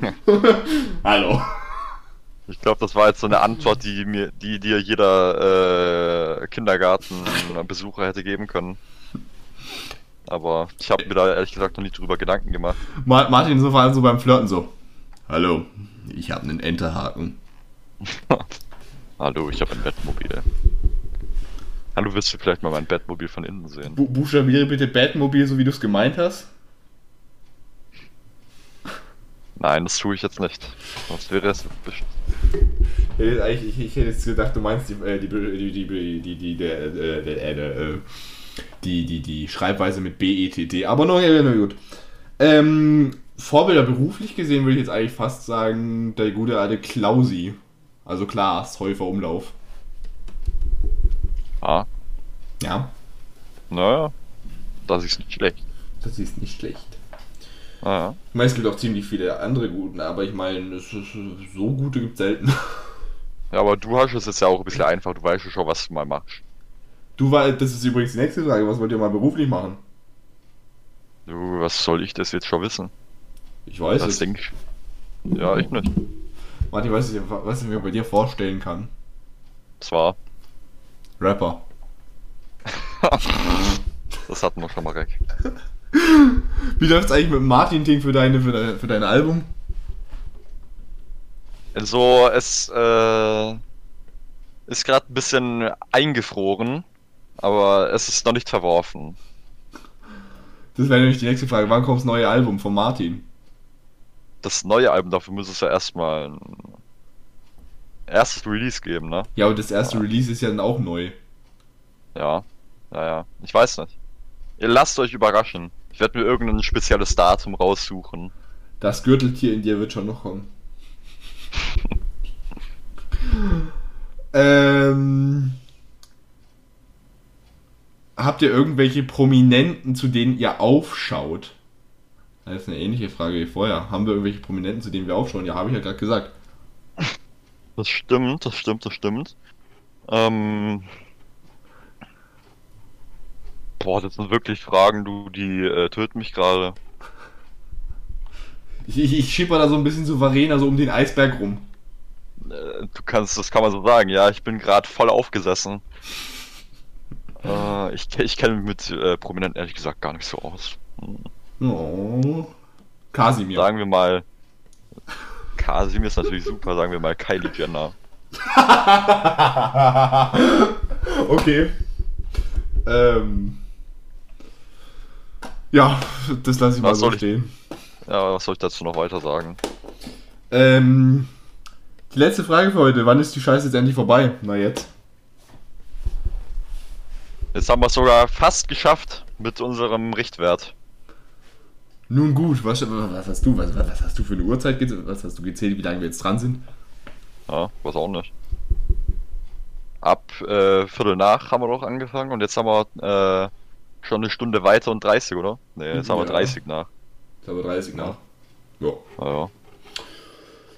Hallo. Ich glaube, das war jetzt so eine Antwort, die mir, die dir jeder äh, Kindergartenbesucher hätte geben können. Aber ich habe mir da ehrlich gesagt noch nie drüber Gedanken gemacht. Ma Martin so vor allem so beim Flirten so. Hallo, ich habe einen Enterhaken. Hallo, ich habe ein Bettmobil. Hallo, willst du vielleicht mal mein Bettmobil von innen sehen? Bu buchstabiere bitte Batmobil, so wie du es gemeint hast. Nein, das tue ich jetzt nicht. Das wäre es. Ich hätte jetzt gedacht, du meinst die, die, die, die, die, die, die, der, der, der, die, die, die Schreibweise mit B-E-T-T. Aber no, ja, na gut. Ähm, Vorbilder beruflich gesehen würde ich jetzt eigentlich fast sagen, der gute alte Klausi. Also Klaas, Häufer Umlauf. Ah, Ja, Naja, das ist nicht schlecht. das ist nicht schlecht. Naja. Ich meine, es gibt auch ziemlich viele andere guten, aber ich meine, es ist, so gute gibt es selten. Ja, aber du hast es jetzt ja auch ein bisschen einfach. Du weißt ja schon, was du mal machst. Du war, das ist übrigens die nächste Frage. Was wollt ihr mal beruflich machen? Du, was soll ich das jetzt schon wissen? Ich weiß Das es. denke ich. Ja, ich nicht. Martin, was ich, was ich mir bei dir vorstellen kann. Zwar, Rapper. das hatten wir schon mal weg. Wie läuft's eigentlich mit dem Martin-Ding für deine, für deine, für dein Album? Also, es äh, ist gerade ein bisschen eingefroren, aber es ist noch nicht verworfen. Das wäre nämlich die nächste Frage. Wann kommt das neue Album von Martin? Das neue Album, dafür muss es ja erstmal ein erstes Release geben, ne? Ja, aber das erste Release ist ja dann auch neu. Ja, ja, ja. Ich weiß nicht. Ihr lasst euch überraschen. Ich werde mir irgendein spezielles Datum raussuchen. Das Gürteltier in dir wird schon noch kommen. ähm, habt ihr irgendwelche Prominenten, zu denen ihr aufschaut? Das ist eine ähnliche Frage wie vorher. Haben wir irgendwelche Prominenten, zu denen wir aufschauen? Ja, habe ich ja gerade gesagt. Das stimmt, das stimmt, das stimmt. Ähm. Boah, das sind wirklich Fragen, du, die äh, töten mich gerade. Ich, ich, ich schipper da so ein bisschen souverän, also um den Eisberg rum. Äh, Du kannst, das kann man so sagen, ja, ich bin gerade voll aufgesessen. Äh, ich ich kenne mich mit äh, Prominenten ehrlich gesagt gar nicht so aus. Hm. Oh. Kasimir. Sagen wir mal. Kasim ist natürlich super, sagen wir mal Kylie Jenner. okay. Ähm. Ja, das lasse ich mal Was so soll ich- stehen. Ja, was soll ich dazu noch weiter sagen? Ähm, die letzte Frage für heute. Wann ist die Scheiße jetzt endlich vorbei? Na jetzt. Jetzt haben wir es sogar fast geschafft mit unserem Richtwert. Nun gut, was, was hast du? Was, was hast du für eine Uhrzeit? ge- Was hast du gezählt, wie lange wir jetzt dran sind? Ja, weiß auch nicht. Ab äh, Viertel nach haben wir doch angefangen und jetzt haben wir äh, schon eine Stunde weiter und 30, oder? Ne, jetzt haben wir Ja. 30 nach. Ich glaube 30 nach. Ja. Ja,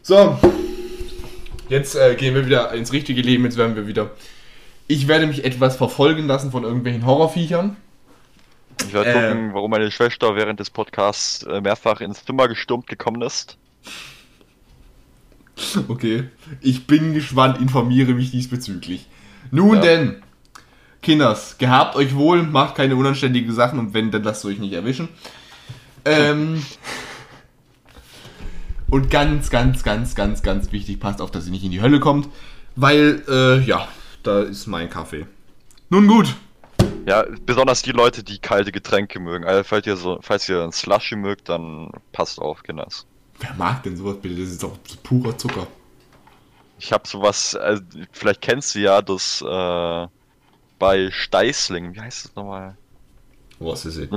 So. Jetzt äh, gehen wir wieder ins richtige Leben. Jetzt werden wir wieder. Ich werde mich etwas verfolgen lassen von irgendwelchen Horrorviechern. Ich werde Ähm. gucken, warum meine Schwester während des Podcasts äh, mehrfach ins Zimmer gestürmt gekommen ist. Okay. Ich bin gespannt, informiere mich diesbezüglich. Nun Ja. denn, Kinders, gehabt euch wohl, macht keine unanständigen Sachen und wenn, dann lasst euch nicht erwischen. Ähm. Und ganz, ganz, ganz, ganz, ganz wichtig, passt auf, dass ihr nicht in die Hölle kommt, weil, äh, ja, da ist mein Kaffee. Nun gut. Ja, besonders die Leute, die kalte Getränke mögen. Also falls ihr so, falls ihr ein Slushy mögt, dann passt auf, Kinders. Wer mag denn sowas bitte? Das ist doch purer Zucker. Ich habe sowas, also, vielleicht kennst du ja das äh, bei Steißling, wie heißt das nochmal? Was ist es?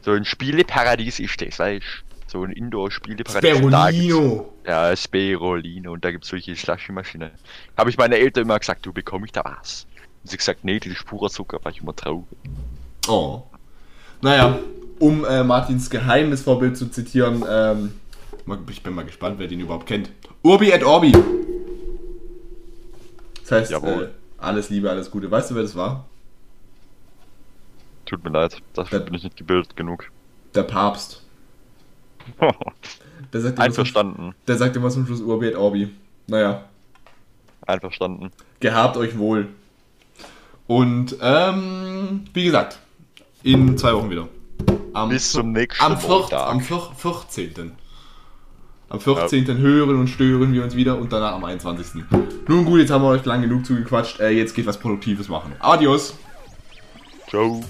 So ein, Spieleparadies ist das, weißt? So ein Indoor-Spieleparadies. Sperolino. Ja, Sperolino und da gibt's solche Slushy-Maschinen. Habe ich meiner Eltern immer gesagt, du bekomme ich da was? Und sie gesagt, nee, ist purer Zucker, war ich immer traurig. Oh. Naja, um äh, Martins Geheimnisvorbild zu zitieren, ähm, ich bin mal gespannt, wer den überhaupt kennt. Urbi et Orbi. Das heißt, äh, alles Liebe, alles Gute. Weißt du, wer das war? Tut mir leid, dafür Ja. bin ich nicht gebildet genug. Der Papst. Der sagt, immer zum, Einverstanden, der sagt immer zum Schluss Urbi et Orbi. Naja, einverstanden. gehabt euch wohl. Und, ähm, wie gesagt, in zwei Wochen wieder. Am Bis zum nächsten am, vier, Montag. am vier, 14. Am 14. hören und stören wir uns wieder und danach am 21. Nun gut, jetzt haben wir euch lang genug zugequatscht. Äh, jetzt geht was Produktives machen. Adios. Ciao.